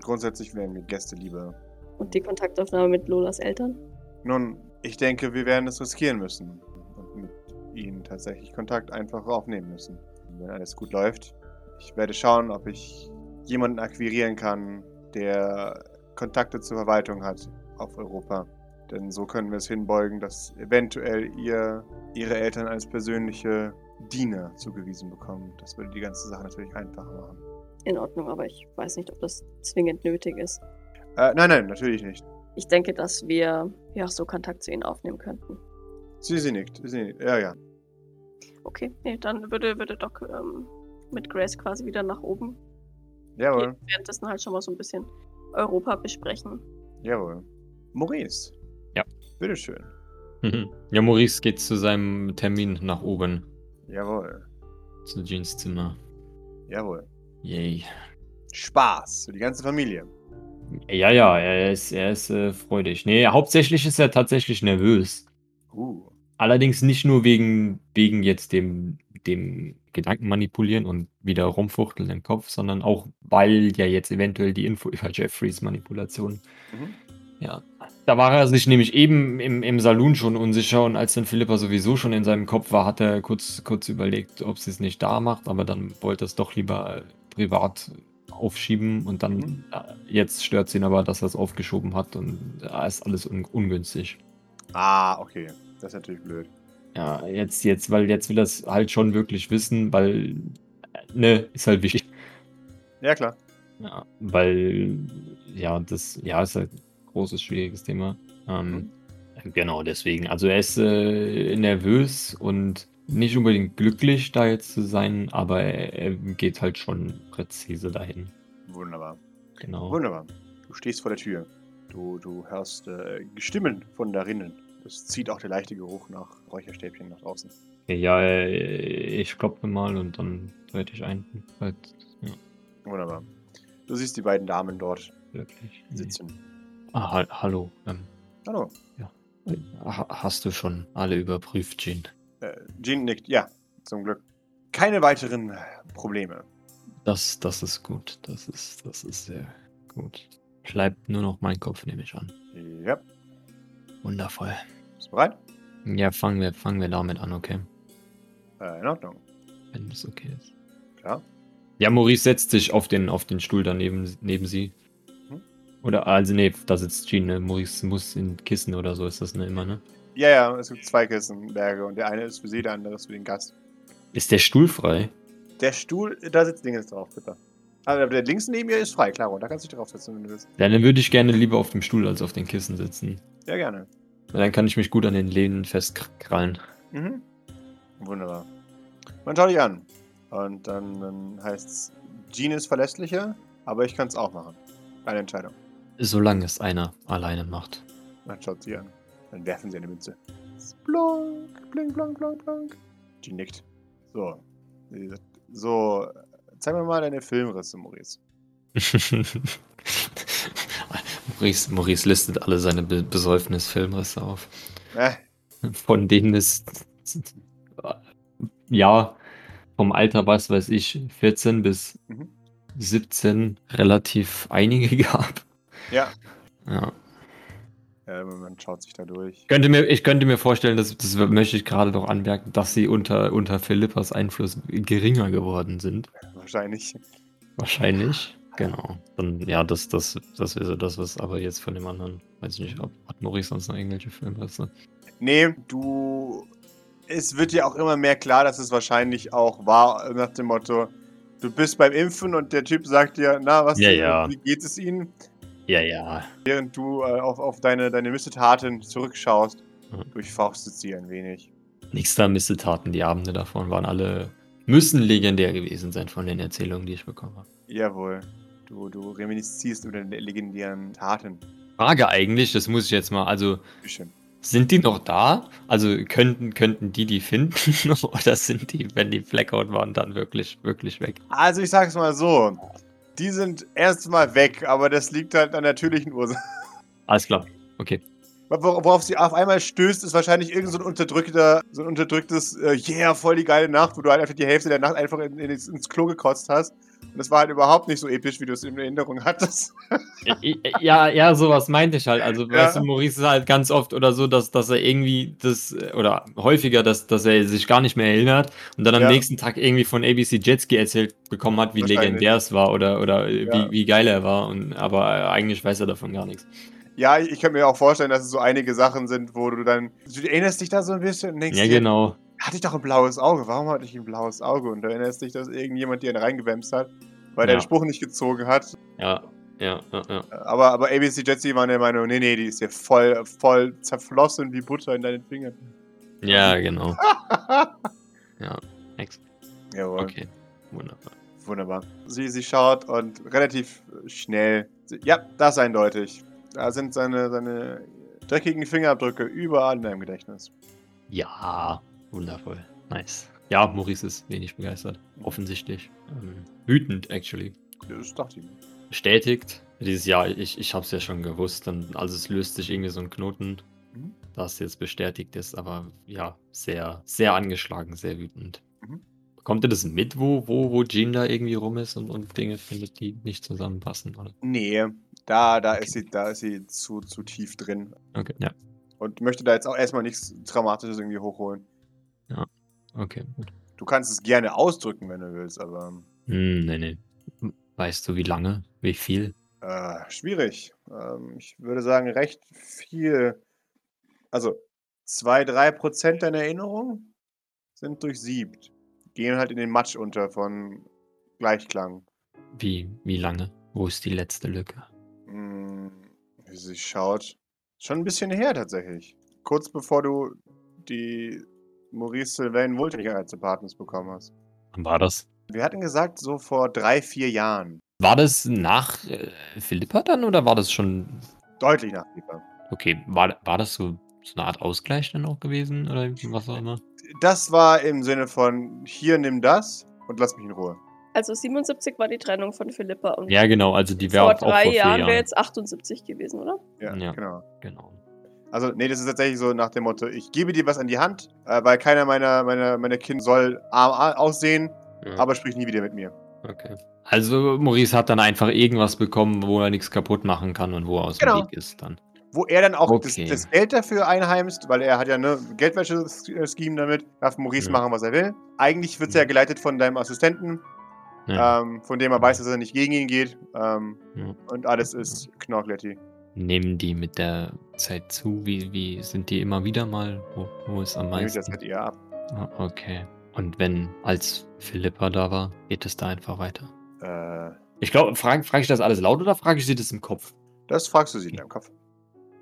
Grundsätzlich wären wir Gäste lieber. Und die Kontaktaufnahme mit Lolas Eltern? Nun, ich denke, wir werden es riskieren müssen. Und mit ihnen tatsächlich Kontakt einfach aufnehmen müssen. Wenn alles gut läuft, ich werde schauen, ob ich jemanden akquirieren kann, der Kontakte zur Verwaltung hat auf Europa. Denn so können wir es hinbeugen, dass eventuell ihr ihre Eltern als persönliche Diener zugewiesen bekommen. Das würde die ganze Sache natürlich einfacher machen. In Ordnung, aber ich weiß nicht, ob das zwingend nötig ist. Äh, nein, nein, natürlich nicht. Ich denke, dass wir ja so Kontakt zu ihnen aufnehmen könnten. Sie, sie nickt. Sie nickt. Ja, ja. Okay, nee, dann würde, würde Doc ähm, mit Grace quasi wieder nach oben Jawohl. Währenddessen halt schon mal so ein bisschen Europa besprechen. Jawohl. Maurice. Ja. Bitteschön. ja, Maurice geht zu seinem Termin nach oben. Jawohl. Zu Jeans Zimmer. Jawohl. Yay. Spaß für die ganze Familie. Ja, ja, er ist, er ist äh, freudig. Nee, hauptsächlich ist er tatsächlich nervös. Uh. Allerdings nicht nur wegen, wegen jetzt dem, dem Gedanken manipulieren und wieder rumfuchteln im Kopf, sondern auch, weil ja jetzt eventuell die Info [LAUGHS] über Jeffreys Manipulation. Mhm. Ja. Da war er sich nämlich eben im, im Saloon schon unsicher und als dann Philippa sowieso schon in seinem Kopf war, hat er kurz, kurz überlegt, ob sie es nicht da macht, aber dann wollte er es doch lieber äh, privat aufschieben und dann Mhm. äh, jetzt stört sie ihn aber, dass er es aufgeschoben hat und da ist alles un ungünstig. Ah, okay. Das ist natürlich blöd. Ja, jetzt, jetzt, weil jetzt will es halt schon wirklich wissen, weil, äh, ne, ist halt wichtig. Ja, klar. Ja, weil, ja, das, ja, ist halt ein großes, schwieriges Thema. Ähm, genau, deswegen. Also er ist äh, nervös und nicht unbedingt glücklich, da jetzt zu sein, aber er, er geht halt schon präzise dahin. Wunderbar. Genau. Wunderbar. Du stehst vor der Tür. Du, du hörst äh, Stimmen von darinnen. Es zieht auch der leichte Geruch nach Räucherstäbchen nach draußen. Ja, äh, ich klopfe mal und dann trete ich ein. Halt, ja, Wunderbar. Du siehst die beiden Damen dort wirklich. sitzen. Ah, ha hallo. Ähm, Hallo. ha hast du schon alle überprüft, Jean? Äh, Jean nickt. Ja, zum Glück. Keine weiteren Probleme. Das, das ist gut. Das ist, das ist sehr gut. Bleibt nur noch mein Kopf, nehme ich an. Ja. Wundervoll. Bist du bereit? Ja, fangen wir, fangen wir damit an, okay? Äh, in Ordnung. Wenn das okay ist. Klar. Ja, Maurice setzt sich auf den, auf den Stuhl daneben neben sie. Mhm. Oder, also nee, da sitzt Jean, ne? Maurice muss in Kissen oder so ist das ne immer, ne? Ja, ja, es gibt zwei Kissenberge und der eine ist für sie, der andere ist für den Gast. Ist der Stuhl frei? Der Stuhl, da sitzt Dingens drauf, bitte. Also der links neben ihr ist frei, klar, und da kannst du dich draufsetzen, wenn du willst. Ja, dann würde ich gerne lieber auf dem Stuhl als auf den Kissen sitzen. Ja, gerne. Dann kann ich mich gut an den Lehnen festkrallen. Mhm. Wunderbar. Man schaut dich an. Und dann, dann heißt es, Jean ist verlässlicher, aber ich kann es auch machen. Eine Entscheidung. Solange es einer alleine macht. Man schaut sie an. Dann werfen sie eine Münze. Blonk, blink, blonk, blonk, blonk. Jean nickt. So. So, zeig mir mal deine Filmrisse, Maurice. [LAUGHS] Maurice, Maurice listet alle seine Be Besäufnis-Filmrisse auf. Äh, Von denen es ja vom Alter, was weiß ich, 14 bis Mhm. 17 relativ einige [LAUGHS] gab. ja. Ja. Äh, man schaut sich da durch. Ich könnte mir, ich könnte mir vorstellen, dass, das möchte ich gerade noch anmerken, dass sie unter, unter Philippas Einfluss geringer geworden sind. Wahrscheinlich. Wahrscheinlich. Genau. Dann, ja, das, das, das wäre so das, was aber jetzt von dem anderen, weiß ich nicht, ob, hat Maurice sonst noch irgendwelche Filmrisse? Nee, du. Es wird dir auch immer mehr klar, dass es wahrscheinlich auch war, nach dem Motto, du bist beim Impfen und der Typ sagt dir, na, was, Ja, ja. wie geht es Ihnen? Ja, ja. Während du äh, auf, auf deine, deine Missetaten zurückschaust, Mhm. durchforstet sie ein wenig. Nächster Missetaten, die Abende davon waren alle, müssen legendär gewesen sein von den Erzählungen, die ich bekommen habe. Jawohl. Du, du reminiszierst über deine legendären Taten. Frage eigentlich, das muss ich jetzt mal, also Bisschen. sind die noch da? Also könnten, könnten die die finden [LAUGHS] oder sind die, wenn die Blackout waren, dann wirklich, wirklich weg? Also ich sag's mal so. Die sind erstmal weg, aber das liegt halt an natürlichen Ursachen. [LAUGHS] Alles klar, okay. Wor- Worauf sie auf einmal stößt, ist wahrscheinlich irgend so ein unterdrückter, so ein unterdrücktes, äh, yeah, voll die geile Nacht, wo du halt einfach die Hälfte der Nacht einfach in, in, ins Klo gekotzt hast. Und es war halt überhaupt nicht so episch, wie du es in Erinnerung hattest. ja, ja, sowas meinte ich halt. Also, Ja. weißt du, Maurice ist halt ganz oft oder so, dass, dass er irgendwie das, oder häufiger, dass, dass er sich gar nicht mehr erinnert und dann am Ja. nächsten Tag irgendwie von ABC Jetski erzählt bekommen hat, wie legendär es war oder, oder äh, Ja. wie, wie geil er war. Und, aber äh, eigentlich weiß er davon gar nichts. Ja, ich kann mir auch vorstellen, dass es so einige Sachen sind, wo du dann. Du erinnerst dich da so ein bisschen und denkst, Ja, genau. Hatte ich doch ein blaues Auge. Warum hatte ich ein blaues Auge? Und du erinnerst dich, dass irgendjemand dir einen reingewämst hat, weil der Ja. den Spruch nicht gezogen hat. Ja, ja, ja, ja. Aber, aber ABC Jetsi war der Meinung, nee, nee, die ist ja voll, voll zerflossen wie Butter in deinen Fingern. Ja, genau. [LAUGHS] Ja, ex. Jawohl, Okay, wunderbar. wunderbar. Sie, sie schaut und relativ schnell. Sie, ja, das eindeutig. Da sind seine, seine dreckigen Fingerabdrücke überall in deinem Gedächtnis. Ja, wundervoll. Nice. Ja, Maurice ist wenig begeistert. Offensichtlich. Ähm, wütend, actually. Das dachte ich mir. Bestätigt. Dieses Jahr, ich, ich hab's ja schon gewusst. Dann, also es löst sich irgendwie so ein Knoten, Mhm. das jetzt bestätigt ist. Aber ja, sehr, sehr angeschlagen, sehr wütend. Mhm. Kommt ihr das mit, wo, wo, wo Jean da irgendwie rum ist und, und Dinge findet, die nicht zusammenpassen? Oder? Nee, da, da, Okay. ist sie, da ist sie zu, zu tief drin. Okay, ja. Und möchte da jetzt auch erstmal nichts Dramatisches irgendwie hochholen. Okay, gut. Du kannst es gerne ausdrücken, wenn du willst, aber Hm, nee, nee. Weißt du, wie lange? Wie viel? äh, schwierig. Ähm, ich würde sagen, recht viel. Also, zwei, drei Prozent deiner Erinnerung sind durchsiebt. Gehen halt in den Matsch unter von Gleichklang. Wie, wie lange? Wo ist die letzte Lücke? Hm, wie sie schaut. Schon ein bisschen her tatsächlich. Kurz bevor du die Maurice Sylvain Wohltätigkeitsdepartments bekommen hast. Wann war das? Wir hatten gesagt, so vor drei, vier Jahren. War das nach äh, Philippa dann oder war das schon. Deutlich nach Lieber. Okay, war, war das so, so eine Art Ausgleich dann auch gewesen oder was auch immer? Das war im Sinne von, hier nimm das und lass mich in Ruhe. Also 77 war die Trennung von Philippa und Ja, genau, also die wäre vor auch, auch drei vor vier Jahren Jahren. wäre jetzt 78 gewesen, oder? Ja, Ja. genau. Genau. Also, nee, das ist tatsächlich so nach dem Motto, ich gebe dir was an die Hand, äh, weil keiner meiner, meiner, meiner Kinder soll arm aussehen, Ja, aber sprich nie wieder mit mir. okay. Also Maurice hat dann einfach irgendwas bekommen, wo er nichts kaputt machen kann und wo er aus Genau. dem Weg ist dann. Wo er dann auch Okay. das, das Geld dafür einheimst, weil er hat ja ne Geldwäsche-Scheme damit, darf Maurice Ja. machen, was er will. Eigentlich wird es ja Ja. geleitet von deinem Assistenten, ähm, von dem er weiß, dass er nicht gegen ihn geht. Ähm. Und alles ist Knorkletti. Nehmen die mit der Zeit zu? Wie, wie sind die immer wieder mal? Wo, wo ist am meisten? das halt eher ab. Ah, okay. Und wenn als Philippa da war, geht es da einfach weiter? Äh, Ich glaube, frage frag ich das alles laut oder frage ich sie das im Kopf? das fragst du sie in deinem Kopf.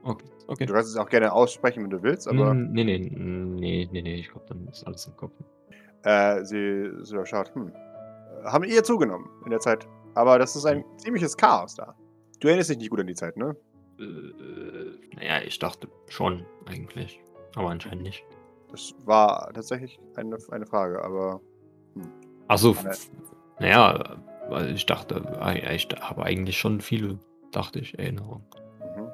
Okay, okay. Du kannst es auch gerne aussprechen, wenn du willst, aber Mm, nee, nee, nee, nee, nee, ich glaube, dann ist alles im Kopf. äh, sie, sie schaut, hm, äh, haben eher zugenommen in der Zeit. Aber das ist ein ziemliches Chaos da. Du erinnerst dich nicht gut an die Zeit, ne? Äh, naja, ich dachte schon eigentlich. Aber anscheinend nicht. Das war tatsächlich eine, eine Frage, aber Achso, Meine- naja, weil ich dachte, äh, ich habe eigentlich schon viele, dachte ich, Erinnerungen. mhm.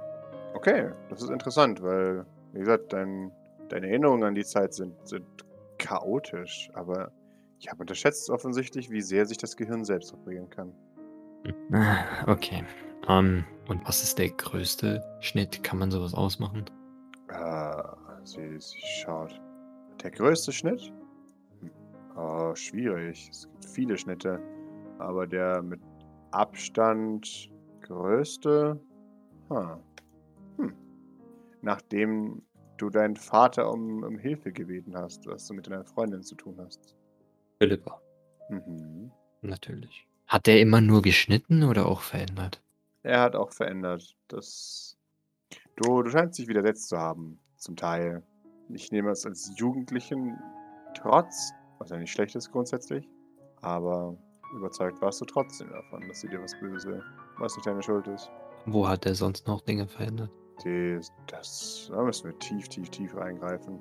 okay, das ist interessant, weil, wie gesagt, dein, deine Erinnerungen an die Zeit sind, sind chaotisch, aber ich habe unterschätzt offensichtlich, wie sehr sich das Gehirn selbst reparieren kann. [LAUGHS] Okay. Ähm, und was ist der größte Schnitt? Kann man sowas ausmachen? Äh, sie, sie schaut. Der größte Schnitt? Oh, schwierig. Es gibt viele Schnitte. Aber der mit Abstand größte? Huh. Hm. Nachdem du deinen Vater um, um Hilfe gebeten hast, was du mit deiner Freundin zu tun hast. Philippa. Mhm. Natürlich. Hat der immer nur geschnitten oder auch verändert? Er hat auch verändert. Das. Du, du scheinst dich widersetzt zu haben, zum Teil. Ich nehme es als jugendlichen Trotz, was ja nicht schlecht ist grundsätzlich. Aber überzeugt warst du trotzdem davon, dass sie dir was Böses will. Was nicht deine Schuld ist. Wo hat er sonst noch Dinge verändert? Die, das, da müssen wir tief, tief, tief reingreifen.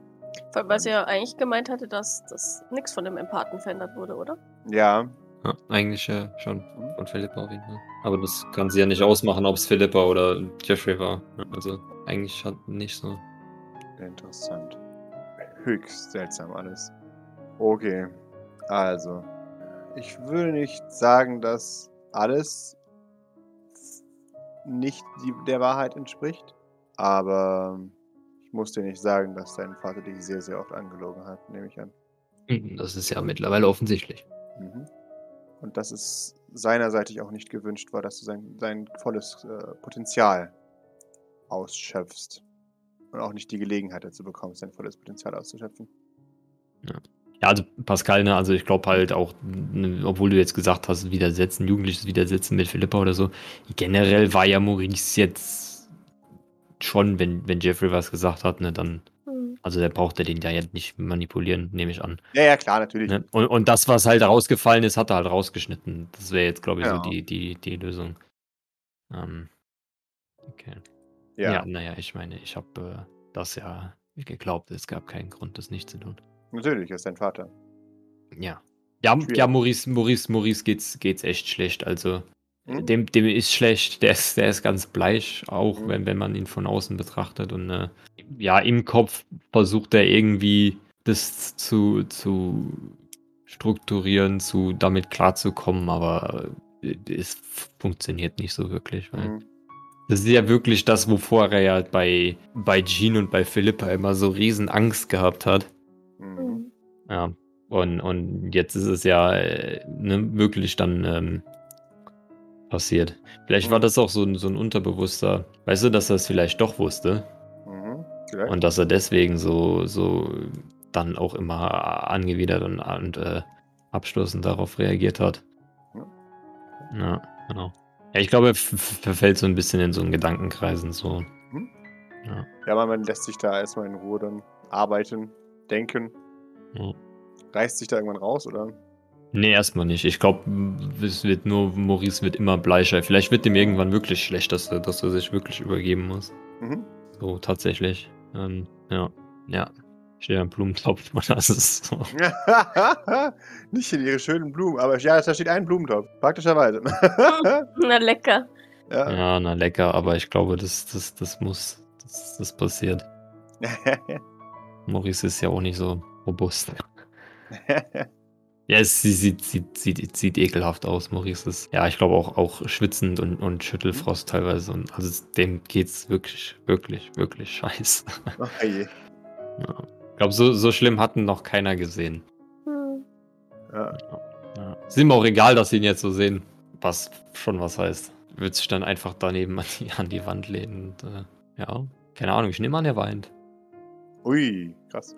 Vor allem, weil sie ja eigentlich gemeint hatte, dass das nichts von dem Empathen verändert wurde, oder? Ja, Ja, eigentlich ja schon von Philippa auf jeden Fall. Aber das kann sie ja nicht ausmachen, ob es Philippa oder Jeffrey war. Also eigentlich hat nicht so. interessant. Höchst seltsam alles. Okay, also. Ich würde nicht sagen, dass alles nicht die, der Wahrheit entspricht, aber ich muss dir nicht sagen, dass dein Vater dich sehr, sehr oft angelogen hat, nehme ich an. Hm, Das ist ja mittlerweile offensichtlich. Mhm. Und dass es seinerseitig auch nicht gewünscht war, dass du sein, sein volles äh, Potenzial ausschöpfst. Und auch nicht die Gelegenheit dazu bekommst, sein volles Potenzial auszuschöpfen. Ja, also Pascal, ne, also ich glaube halt auch, ne, obwohl du jetzt gesagt hast, widersetzen, jugendliches Widersetzen mit Philippa oder so, generell war ja Maurice jetzt schon, wenn, wenn Jeffrey was gesagt hat, ne, dann. Also der brauchte den ja jetzt nicht manipulieren, nehme ich an. Ja, ja, klar, natürlich. Ne? Und, und das, was halt rausgefallen ist, hat er halt rausgeschnitten. Das wäre jetzt, glaube ich, Ja. so die, die, die Lösung. Ähm, okay. Ja, Ja, naja, ich meine, ich habe äh, das ja geglaubt, es gab keinen Grund, das nicht zu tun. natürlich, ist dein Vater. Ja. Ja, Schwierig. ja Maurice, Maurice, Maurice geht's, geht's echt schlecht. Also, Mhm. dem, dem ist schlecht. Der ist, der ist ganz bleich, auch Mhm. wenn, wenn man ihn von außen betrachtet. Und äh, ja, im Kopf versucht er irgendwie das zu, zu strukturieren, zu damit klarzukommen, aber äh, es funktioniert nicht so wirklich. Mhm. das ist ja wirklich das, wovor er ja bei, bei Jean und bei Philippa immer so riesen Angst gehabt hat. Hm. Ja, und, und jetzt ist es ja äh, ne, wirklich dann ähm, passiert. Vielleicht war Mhm. das auch so ein, so ein unterbewusster, weißt du, dass er es vielleicht doch wusste Mhm. Vielleicht. und dass er deswegen so, so dann auch immer angewidert und, und äh, abstoßend darauf reagiert hat. Ja. Ja, genau. Ja, ich glaube, er verfällt so ein bisschen in so einen Gedankenkreisen so. Mhm. Ja. Ja, man, man lässt sich da erstmal in Ruhe dann arbeiten, denken. Reißt sich da irgendwann raus, oder? Nee, erstmal nicht. Ich glaube, es wird nur, Maurice wird immer bleicher. Vielleicht wird ihm irgendwann wirklich schlecht, dass er, dass er sich wirklich übergeben muss. Mhm. So, tatsächlich. Ähm, ja, ja. Steht ein Blumentopf [LAUGHS] oder das ist so. [LAUGHS] Nicht in ihre schönen Blumen, aber ja, da steht ein Blumentopf, praktischerweise. [LAUGHS] Na lecker. ja. Ja, na lecker, aber ich glaube, das, das, das muss, das, das passiert. Maurice ist ja auch nicht so robust. Ja, es sie- sieht, sieht, sieht, sieht ekelhaft aus, Maurice ist. Ja, ich glaube auch, auch schwitzend und, und Schüttelfrost teilweise. Und also es- dem geht's wirklich, wirklich, wirklich scheiße. oh, je. Ja. Ich glaube, so, so schlimm hatten noch keiner gesehen. Hm. Ja. Ja. Ist ihm auch egal, dass sie ihn jetzt so sehen, was schon was heißt. Wird sich dann einfach daneben an die, an die Wand lehnen und äh, ja, keine Ahnung, ich nehme an, er weint. Ui, krass.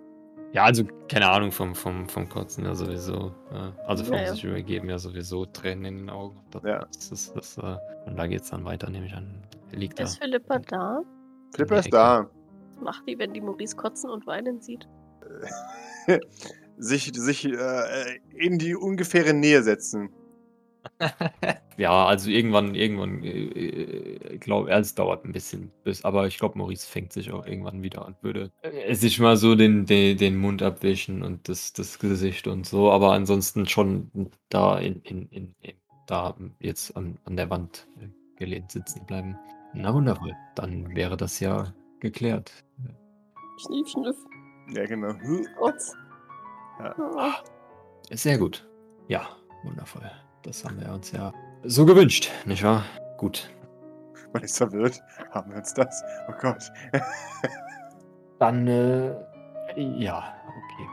Ja, also keine Ahnung vom, vom, vom Kotzen ja sowieso. Äh, also vom Ja, ja. sich übergeben ja sowieso Tränen in den Augen. Das, Ja. das ist, das, äh, und da geht's dann weiter, nehme ich an. Liegt da. Ist Philippa da? Der ist da. Was macht die, wenn die Maurice kotzen und weinen sieht? [LAUGHS] sich sich äh, in die ungefähre Nähe setzen. [LAUGHS] ja, also irgendwann, irgendwann, äh, glaube es dauert ein bisschen, bis, aber ich glaube, Maurice fängt sich auch irgendwann wieder und würde äh, sich mal so den, den, den Mund abwischen und das, das Gesicht und so, aber ansonsten schon da in, in, in, in da jetzt an, an der Wand äh, gelehnt sitzen bleiben. Na wundervoll, dann wäre das ja geklärt. Schnief, schniff, Ja, genau. Kotz. Ja. Ah. Sehr gut. Ja, wundervoll. Das haben wir uns ja so gewünscht, nicht wahr? Gut. Man ist verwirrt. Haben wir uns das? Oh Gott. [LAUGHS] Dann, äh, ja, okay.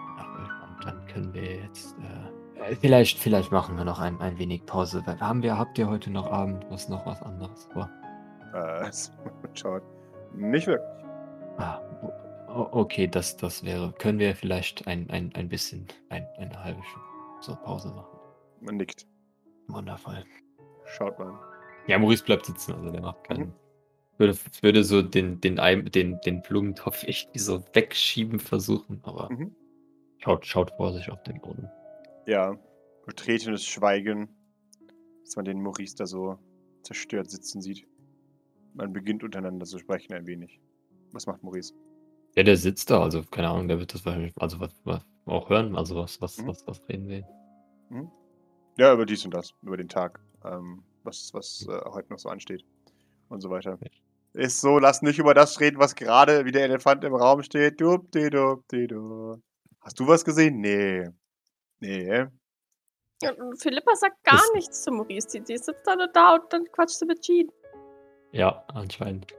Und dann können wir jetzt, äh, vielleicht, vielleicht machen wir noch ein, ein wenig Pause. Haben wir, habt ihr heute noch Abend was, noch was anderes vor? Äh, [LAUGHS] schaut. Nicht wirklich. Ah, okay, das, das wäre, können wir vielleicht ein, ein, ein bisschen, ein, eine halbe Stunde so Pause machen. Man nickt. Wundervoll. Schaut mal. Ja, Maurice bleibt sitzen, also der macht keinen. Mhm. Würde, würde so den, den, den, den Blumentopf irgendwie so wegschieben versuchen, aber Mhm. schaut, schaut vor sich auf den Boden. Ja. Betretenes Schweigen. Dass man den Maurice da so zerstört sitzen sieht. Man beginnt untereinander zu sprechen ein wenig. Was macht Maurice? Ja, der sitzt da, also keine Ahnung, der wird das wahrscheinlich, also was, was auch hören, also was, was, Mhm. was, was reden wir? Ja, über dies und das, über den Tag, ähm, was, was äh, heute noch so ansteht und so weiter. Ist so, lass nicht über das reden, was gerade wie der Elefant im Raum steht. Dup, di, dup, di, du. Hast du was gesehen? Nee. Nee. Und Philippa sagt gar Das- nichts zu Maurice. Die, die sitzt da nur da und dann quatscht sie mit Jean. Ja, anscheinend.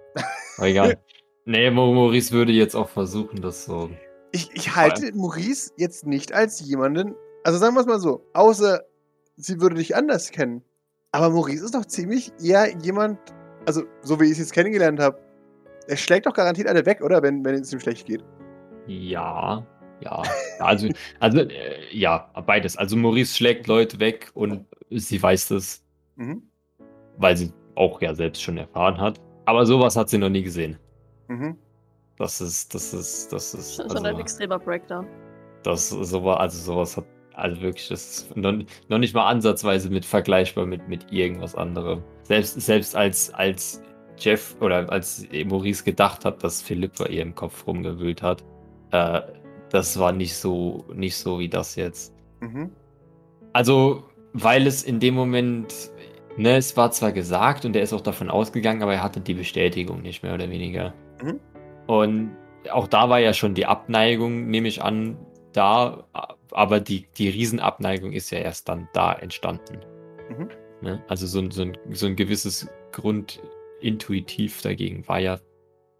Aber egal. [LAUGHS] Nee, Maurice würde jetzt auch versuchen, das so. Ich, ich halte Maurice jetzt nicht als jemanden, also sagen wir es mal so, außer sie würde dich anders kennen. Aber Maurice ist doch ziemlich eher jemand, also so wie ich es jetzt kennengelernt habe, er schlägt doch garantiert alle weg, oder? Wenn, wenn es ihm schlecht geht. Ja, ja. Also, [LAUGHS] also äh, ja, beides. Also Maurice schlägt Leute weg und sie weiß das, Mhm. weil sie auch ja selbst schon erfahren hat. Aber sowas hat sie noch nie gesehen. Mhm. Das ist, das ist, das ist. Schon, also, schon ein extremer Breakdown. Das sowas, also sowas hat, also wirklich, das ist noch, noch nicht mal ansatzweise mit vergleichbar mit, mit irgendwas anderem. Selbst, selbst als, als Jeff oder als Maurice gedacht hat, dass Philippa ihr im Kopf rumgewühlt hat, äh, das war nicht so, nicht so wie das jetzt. Mhm. Also, weil es in dem Moment, ne, es war zwar gesagt und er ist auch davon ausgegangen, aber er hatte die Bestätigung nicht mehr oder weniger. Mhm. Und auch da war ja schon die Abneigung, nehme ich an, da, aber die, die Riesenabneigung ist ja erst dann da entstanden. Mhm. Ne? Also so ein, so, ein, so ein gewisses Grundintuitiv dagegen war ja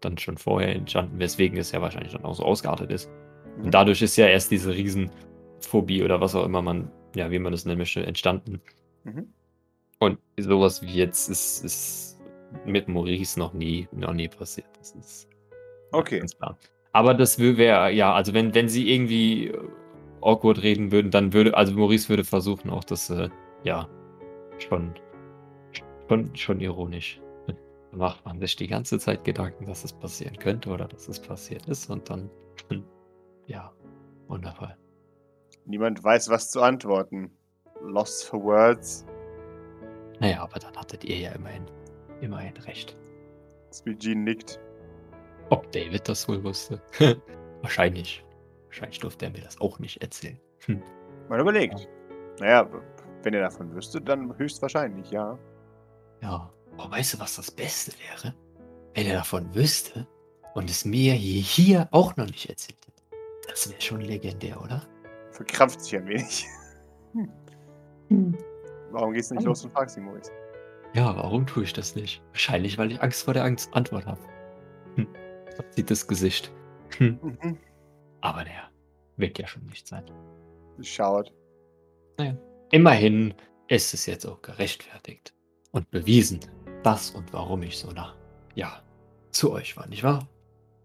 dann schon vorher entstanden, weswegen es ja wahrscheinlich dann auch so ausgeartet ist. Mhm. Und dadurch ist ja erst diese Riesenphobie oder was auch immer man, ja, wie man das nennen möchte, entstanden. Mhm. Und sowas wie jetzt ist, ist mit Maurice noch nie, noch nie passiert. Das ist Okay. ganz klar. Aber das wäre, ja, also wenn, wenn sie irgendwie awkward reden würden, dann würde, also Maurice würde versuchen, auch das, äh, ja, schon, schon, schon ironisch. Da macht man sich die ganze Zeit Gedanken, dass es passieren könnte oder dass es passiert ist und dann, [CLEARS THROAT] ja, wundervoll. Niemand weiß, was zu antworten. Lost for words. Naja, aber dann hattet ihr ja immerhin, immerhin recht. Jean nickt. Ob David das wohl wusste? [LAUGHS] Wahrscheinlich. Wahrscheinlich durfte er mir das auch nicht erzählen. Hm. Man überlegt. Naja, wenn ihr davon wüsstet, dann höchstwahrscheinlich, ja. Ja. Oh, weißt du, was das Beste wäre? Wenn er davon wüsste und es mir hier, hier auch noch nicht erzählt hätte. Das wäre schon legendär, oder? Verkrampft sich ein wenig. Warum gehst du nicht los und fragst ihn, Maurice? Ja, warum tue ich das nicht? Wahrscheinlich, weil ich Angst vor der Angst Antwort habe. Hm. Sieht das Gesicht. Hm. Mhm. Aber naja, wird ja schon nicht sein. Schaut. Immerhin ist es jetzt auch gerechtfertigt und bewiesen, dass und warum ich so nach, ja, zu euch war, nicht wahr?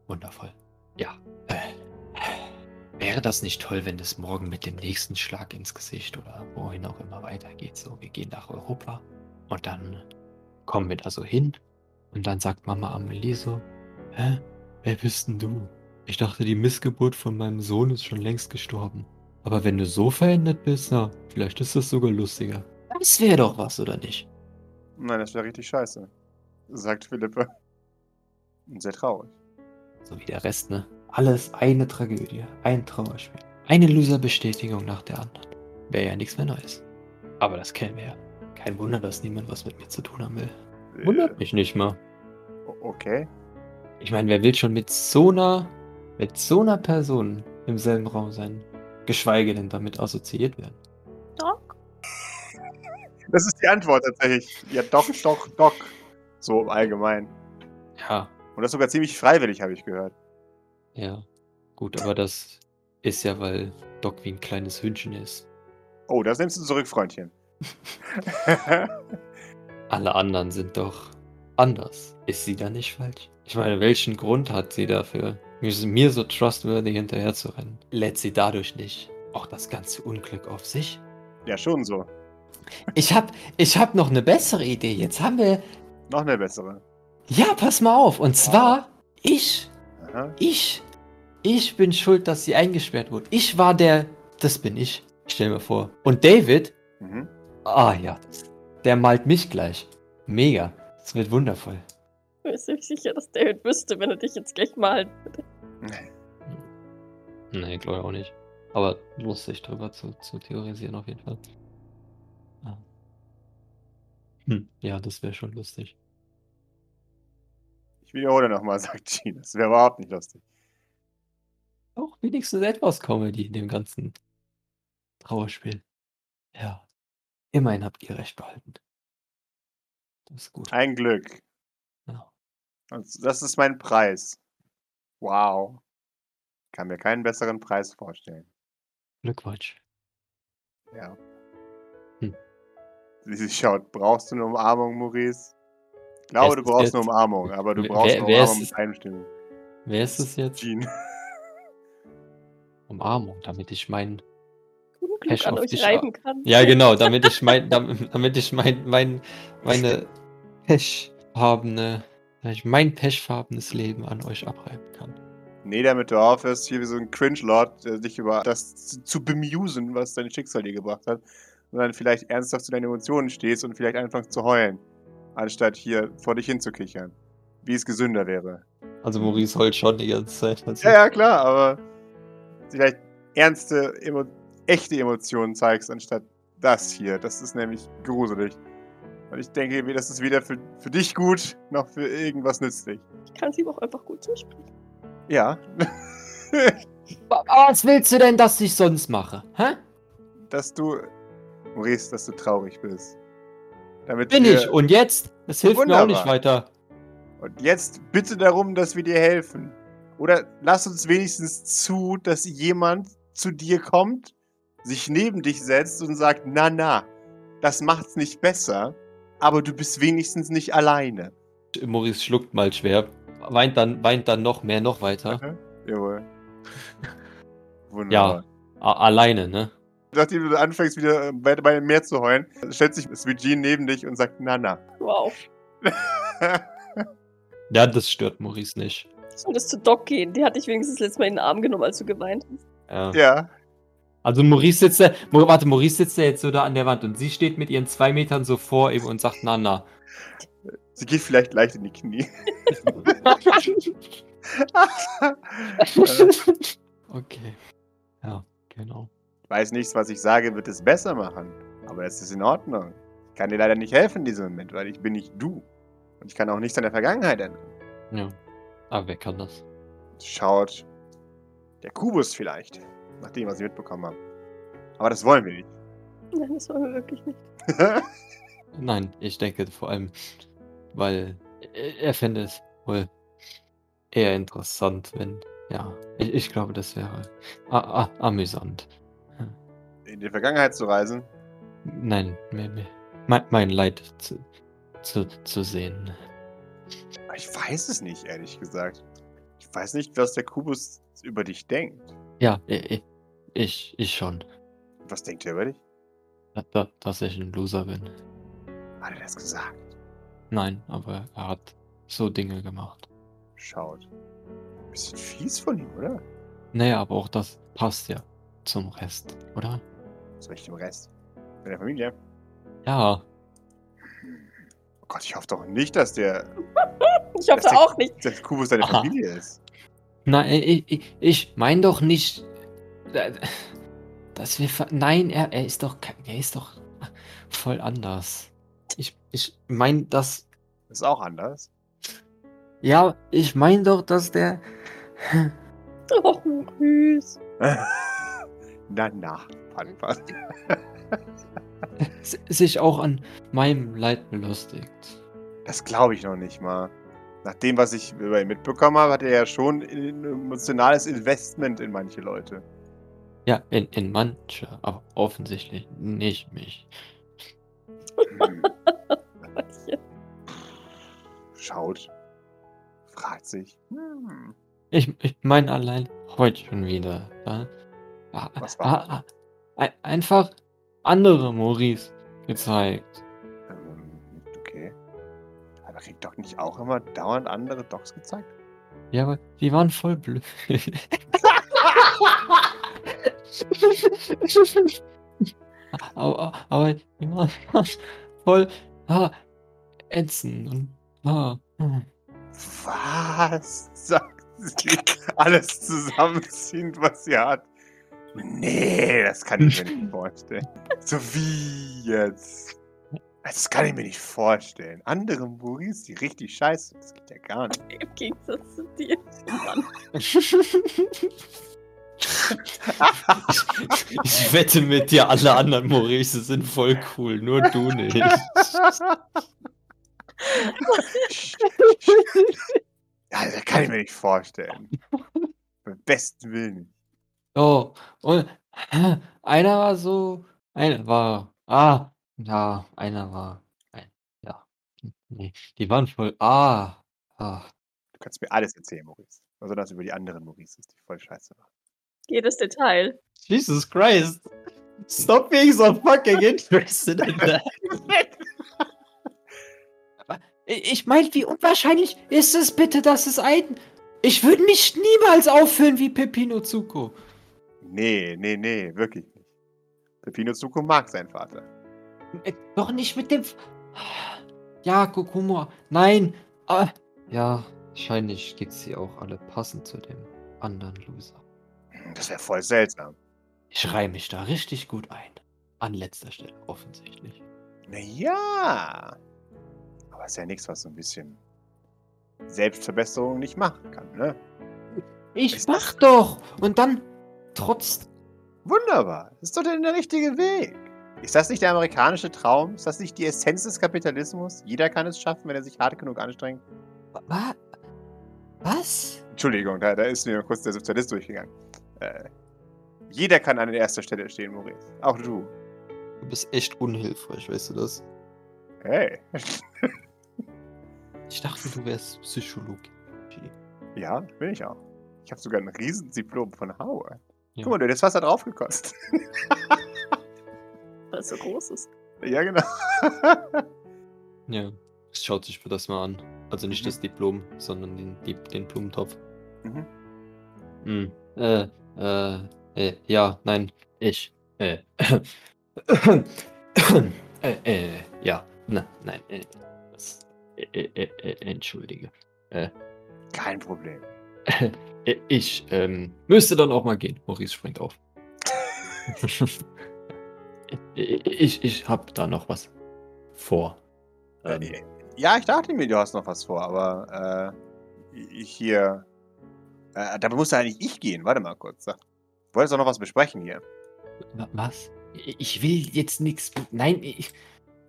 Wundervoll. Ja. Äh, wäre das nicht toll, wenn es morgen mit dem nächsten Schlag ins Gesicht oder wohin auch immer weitergeht? So, wir gehen nach Europa und dann kommen wir da so hin und dann sagt Mama Amelie so, hä, wer bist denn du? Ich dachte, die Missgeburt von meinem Sohn ist schon längst gestorben. Aber wenn du so verändert bist, na, vielleicht ist das sogar lustiger. Das wäre doch was, oder nicht? Nein, das wäre richtig scheiße. Sagt Philippe. Und sehr traurig. So wie der Rest, ne? Alles eine Tragödie, ein Trauerspiel. Eine Loser-Bestätigung nach der anderen. Wäre ja nichts mehr Neues. Aber das kennen wir ja. Kein Wunder, dass niemand was mit mir zu tun haben will. Wundert mich nicht mal. Äh, okay. Ich meine, wer will schon mit so einer, mit so einer Person im selben Raum sein? Geschweige denn damit assoziiert werden. Doc? Das ist die Antwort tatsächlich. Ja, doch, doch, doch. So im Allgemeinen. Ja, Und das sogar ziemlich freiwillig, habe ich gehört. ja. Gut, aber das ist ja, weil Doc wie ein kleines Hündchen ist. Oh, das nimmst du zurück, Freundchen. [LAUGHS] [LAUGHS] Alle anderen sind doch anders. Ist sie da nicht falsch? Ich meine, welchen Grund hat sie dafür, mir so trustworthy hinterher zu rennen? Lädt sie dadurch nicht auch das ganze Unglück auf sich? ja, schon so. Ich hab, ich hab noch eine bessere Idee. Jetzt haben wir. Noch eine bessere. Ja, pass mal auf. Und zwar, ich, Aha. ich, ich bin schuld, dass sie eingesperrt wurde. Ich war der. Das bin ich. Stell mir vor. Und David, Mhm. ah ja, der malt mich gleich. Mega. Das wird wundervoll. Ich bin mir ziemlich sicher, dass David wüsste, wenn er dich jetzt gleich malen würde. Nee, glaube ich auch nicht. Aber lustig drüber zu, zu theorisieren auf jeden Fall. Ja, hm, ja das wäre schon lustig. Ich wiederhole nochmal, [LAUGHS] sagt Jean. Das wäre überhaupt nicht lustig. Auch wenigstens etwas Comedy in dem ganzen Trauerspiel. Ja. Immerhin habt ihr recht behalten. Das ist gut. Ein Glück. Und das ist mein Preis. Wow. Kann mir keinen besseren Preis vorstellen. Glückwunsch. Ja. Hm. Sie schaut, brauchst du eine Umarmung, Maurice? Ich glaube, Wer du ist es brauchst eine jetzt? Umarmung, aber du Wer- brauchst wer- eine wer Umarmung mit Einstimmung. Wer ist es jetzt? Jean. [LAUGHS] Umarmung, damit ich mein. Glück Cash an auf euch dich reiben kann. Ja, genau, damit ich mein, damit, [LAUGHS] damit ich mein, mein, meine pechfarbene, [LAUGHS] damit ich mein pechfarbenes Leben an euch abreiben kann. Nee, damit du aufhörst, hier wie so ein Cringe-Lord, äh, dich über das zu- bemusen, was dein Schicksal dir gebracht hat. Und dann vielleicht ernsthaft zu deinen Emotionen stehst und vielleicht anfängst zu heulen, anstatt hier vor dich hinzukichern. Wie es gesünder wäre. Also Maurice heult schon die ganze Zeit. Also, [LAUGHS] Ja, ja, klar, aber vielleicht ernste, emo echte Emotionen zeigst, anstatt das hier. Das ist nämlich gruselig. Und ich denke, das ist weder für, für dich gut, noch für irgendwas nützlich. Ich kann sie auch einfach gut zusprechen. Ja. [LAUGHS] Aber was willst du denn, dass ich sonst mache? Hä? dass du, Maurice, dass du traurig bist. Damit Bin ich. Und jetzt? Das hilft mir auch nicht Wunderbar. weiter. Und jetzt bitte darum, dass wir dir helfen. Oder lass uns wenigstens zu, dass jemand zu dir kommt, sich neben dich setzt und sagt, na na, das macht's nicht besser, aber du bist wenigstens nicht alleine. Maurice schluckt mal schwer, weint dann, weint dann noch mehr, noch weiter. Jawohl. [LAUGHS] Wunderbar. A alleine, ne? Nachdem du anfängst, wieder äh, bei, Meer zu heulen, stellt sich Sweet Jean neben dich und sagt, na na. Wow. [LAUGHS] Ja, das stört Maurice nicht. Du solltest zu Doc gehen. Die hatte ich wenigstens letztes Mal in den Arm genommen, als du geweint hast. Ja. ja. Also Maurice sitzt da, warte, Maurice sitzt da jetzt so da an der Wand und sie steht mit ihren zwei Metern so vor ihm und sagt, na, na. Sie geht vielleicht leicht in die Knie. [LAUGHS] [LAUGHS] okay. Ja, genau. Ich weiß nichts, was ich sage, wird es besser machen. Aber es ist in Ordnung. Ich kann dir leider nicht helfen in diesem Moment, weil ich bin nicht du. Und ich kann auch nichts an der Vergangenheit ändern. Ja. Aber wer kann das? Schaut der Kubus vielleicht. Nach dem, was ich mitbekommen habe. Aber das wollen wir nicht. Nein, das wollen wir wirklich nicht. [LAUGHS] Nein, ich denke vor allem, weil er fände es wohl eher interessant, wenn, ja, ich, ich glaube, das wäre a- a- amüsant. in die Vergangenheit zu reisen. Nein, mir, mir, mein, mein Leid zu, zu, zu sehen. Ich weiß es nicht, ehrlich gesagt. Ich weiß nicht, was der Kubus über dich denkt. Ja, ich, ich, schon, Was denkt er über dich? da, da, dass ich ein Loser bin. Hat er das gesagt? Nein, aber er hat so Dinge gemacht. Schaut. Bisschen fies von ihm, oder? Naja, aber auch das passt ja zum Rest, oder? Zu welchem Rest? Mit der Familie? Ja, Oh Gott, ich hoffe doch nicht, dass der, [LAUGHS] Ich hoffe Das ist- auch nicht. der Kubus deine Aha. Familie ist. Nein, ich, ich, ich meine doch nicht, äh, dass wir. ver- Nein, er, er ist doch. Er ist doch voll anders. Ich, ich meine, dass. Ist auch anders. Ja, ich meine doch, dass der. [LAUGHS] Oh, Maurice. [LAUGHS] na, na, Panpa. s- sich auch an meinem Leid belustigt. Das glaube ich noch nicht mal. Nach dem, was ich über ihn mitbekommen habe, hat er ja schon ein emotionales Investment in manche Leute. Ja, in, in manche, aber offensichtlich nicht mich. Hm. Schaut. Fragt sich. Hm. Ich, ich meine allein heute schon wieder. Ja? Ah, Was war? ah, ah, ein- einfach andere Maurice gezeigt. Aber kriegt doch nicht auch immer dauernd andere Docs gezeigt? Ja, aber die waren voll blöd. [LAUGHS] aber, aber die waren [LAUGHS] voll ah, ätzend und ah, hm. Was? Sagt sie. Alles zusammenziehend, was sie hat. Nee, das kann ich mir nicht [LAUGHS] vorstellen. So wie jetzt? Das kann ich mir nicht vorstellen. Andere Maurice, die richtig scheiße sind, das geht ja gar nicht. Im Gegensatz zu dir. Mann. ich, ich wette mit dir, alle anderen Maurice sind voll cool, nur du nicht. Ja, das kann ich mir nicht vorstellen. Beim besten Willen. Oh, und einer war so, einer war, ah, ja, einer war, ein, ja, nee, die waren voll, ah, ah. Du kannst mir alles erzählen, Maurice. Also das über die anderen Maurices, die voll scheiße waren. Jedes Detail. Jesus Christ. Stop being so fucking interested in that. Ich meine, wie unwahrscheinlich ist es bitte, dass es ein. Ich würde mich niemals auffüllen wie Pepino Zuko. Nee, nee, nee, wirklich nicht. Pepino Zuko mag seinen Vater. Äh, Doch nicht mit dem. F- Ja, guck, Humor. Nein. Ah, ja, wahrscheinlich gibt sie auch alle passend zu dem anderen Loser. Das wäre voll seltsam. Ich reihe mich da richtig gut ein. An letzter Stelle, offensichtlich. Naja. Aber ist ja nichts, was so ein bisschen Selbstverbesserung nicht machen kann, ne? Ich Ist mach doch! Und dann trotz. Wunderbar. Das ist doch der richtige Weg. Ist das nicht der amerikanische Traum? Ist das nicht die Essenz des Kapitalismus? Jeder kann es schaffen, wenn er sich hart genug anstrengt. Wa was? Entschuldigung, da, da ist mir kurz der Sozialist durchgegangen. Äh, jeder kann an erster Stelle stehen, Maurice. Auch du. Du bist echt unhilfreich, weißt du das? Hey. [LAUGHS] Ich dachte, du wärst Psychologe. Ja, bin ich auch. Ich habe sogar ein Riesendiplom von Howard. Ja. Guck mal, du hättest Wasser drauf gekostet. [LAUGHS] Weil es so groß ist. ja, genau. [LAUGHS] Ja, es schaut sich für das mal an. Also nicht Mhm. das Diplom, sondern den, die, den Blumentopf. mhm. Hm. Äh, äh, äh, ja, nein, ich. Äh, äh, äh, ja, na, nein, äh, das, äh, äh, äh, äh, entschuldige. Kein Problem. [LAUGHS] Äh, ich, ähm, müsste dann auch mal gehen. Maurice springt auf. [LAUGHS] ich, ich hab da noch was vor. Ähm, Äh, ja, ich dachte mir, du hast noch was vor, aber äh, ich hier. Äh, da musste eigentlich ich gehen. Warte mal kurz. Du wolltest doch noch was besprechen hier. wa- was? Ich will jetzt nichts. Nein, ich.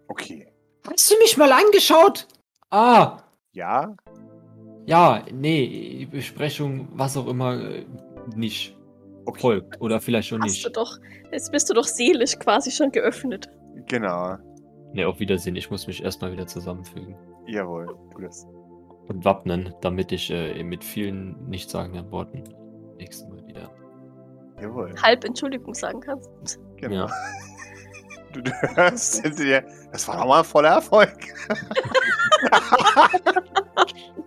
Okay. Hast du mich mal angeschaut? Ah, Ja? ja, nee, Besprechung, was auch immer, äh, nicht Okay. folgt. Oder vielleicht schon Hast du nicht. doch, jetzt bist du doch seelisch quasi schon geöffnet. Genau. Nee, auf Wiedersehen. Ich muss mich erstmal wieder zusammenfügen. Jawohl. Tu das. Und wappnen, damit ich äh, mit vielen nichtssagenden Worten nächstes Mal wieder. Jawohl. Halb Entschuldigung sagen kannst. Genau. Ja. Du, [LAUGHS] du hörst hinter dir. Das war doch mal ein voller Erfolg. [LAUGHS] [LAUGHS]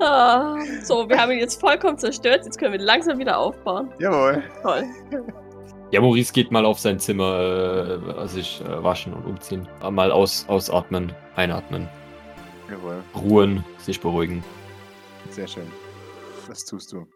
Ah, so, wir haben ihn jetzt vollkommen zerstört. Jetzt können wir langsam wieder aufbauen. Jawohl. Toll. Ja, Maurice geht mal auf sein Zimmer, äh, sich äh, waschen und umziehen. Mal aus, ausatmen, einatmen, Jawohl. ruhen, sich beruhigen. Sehr schön. Das tust du.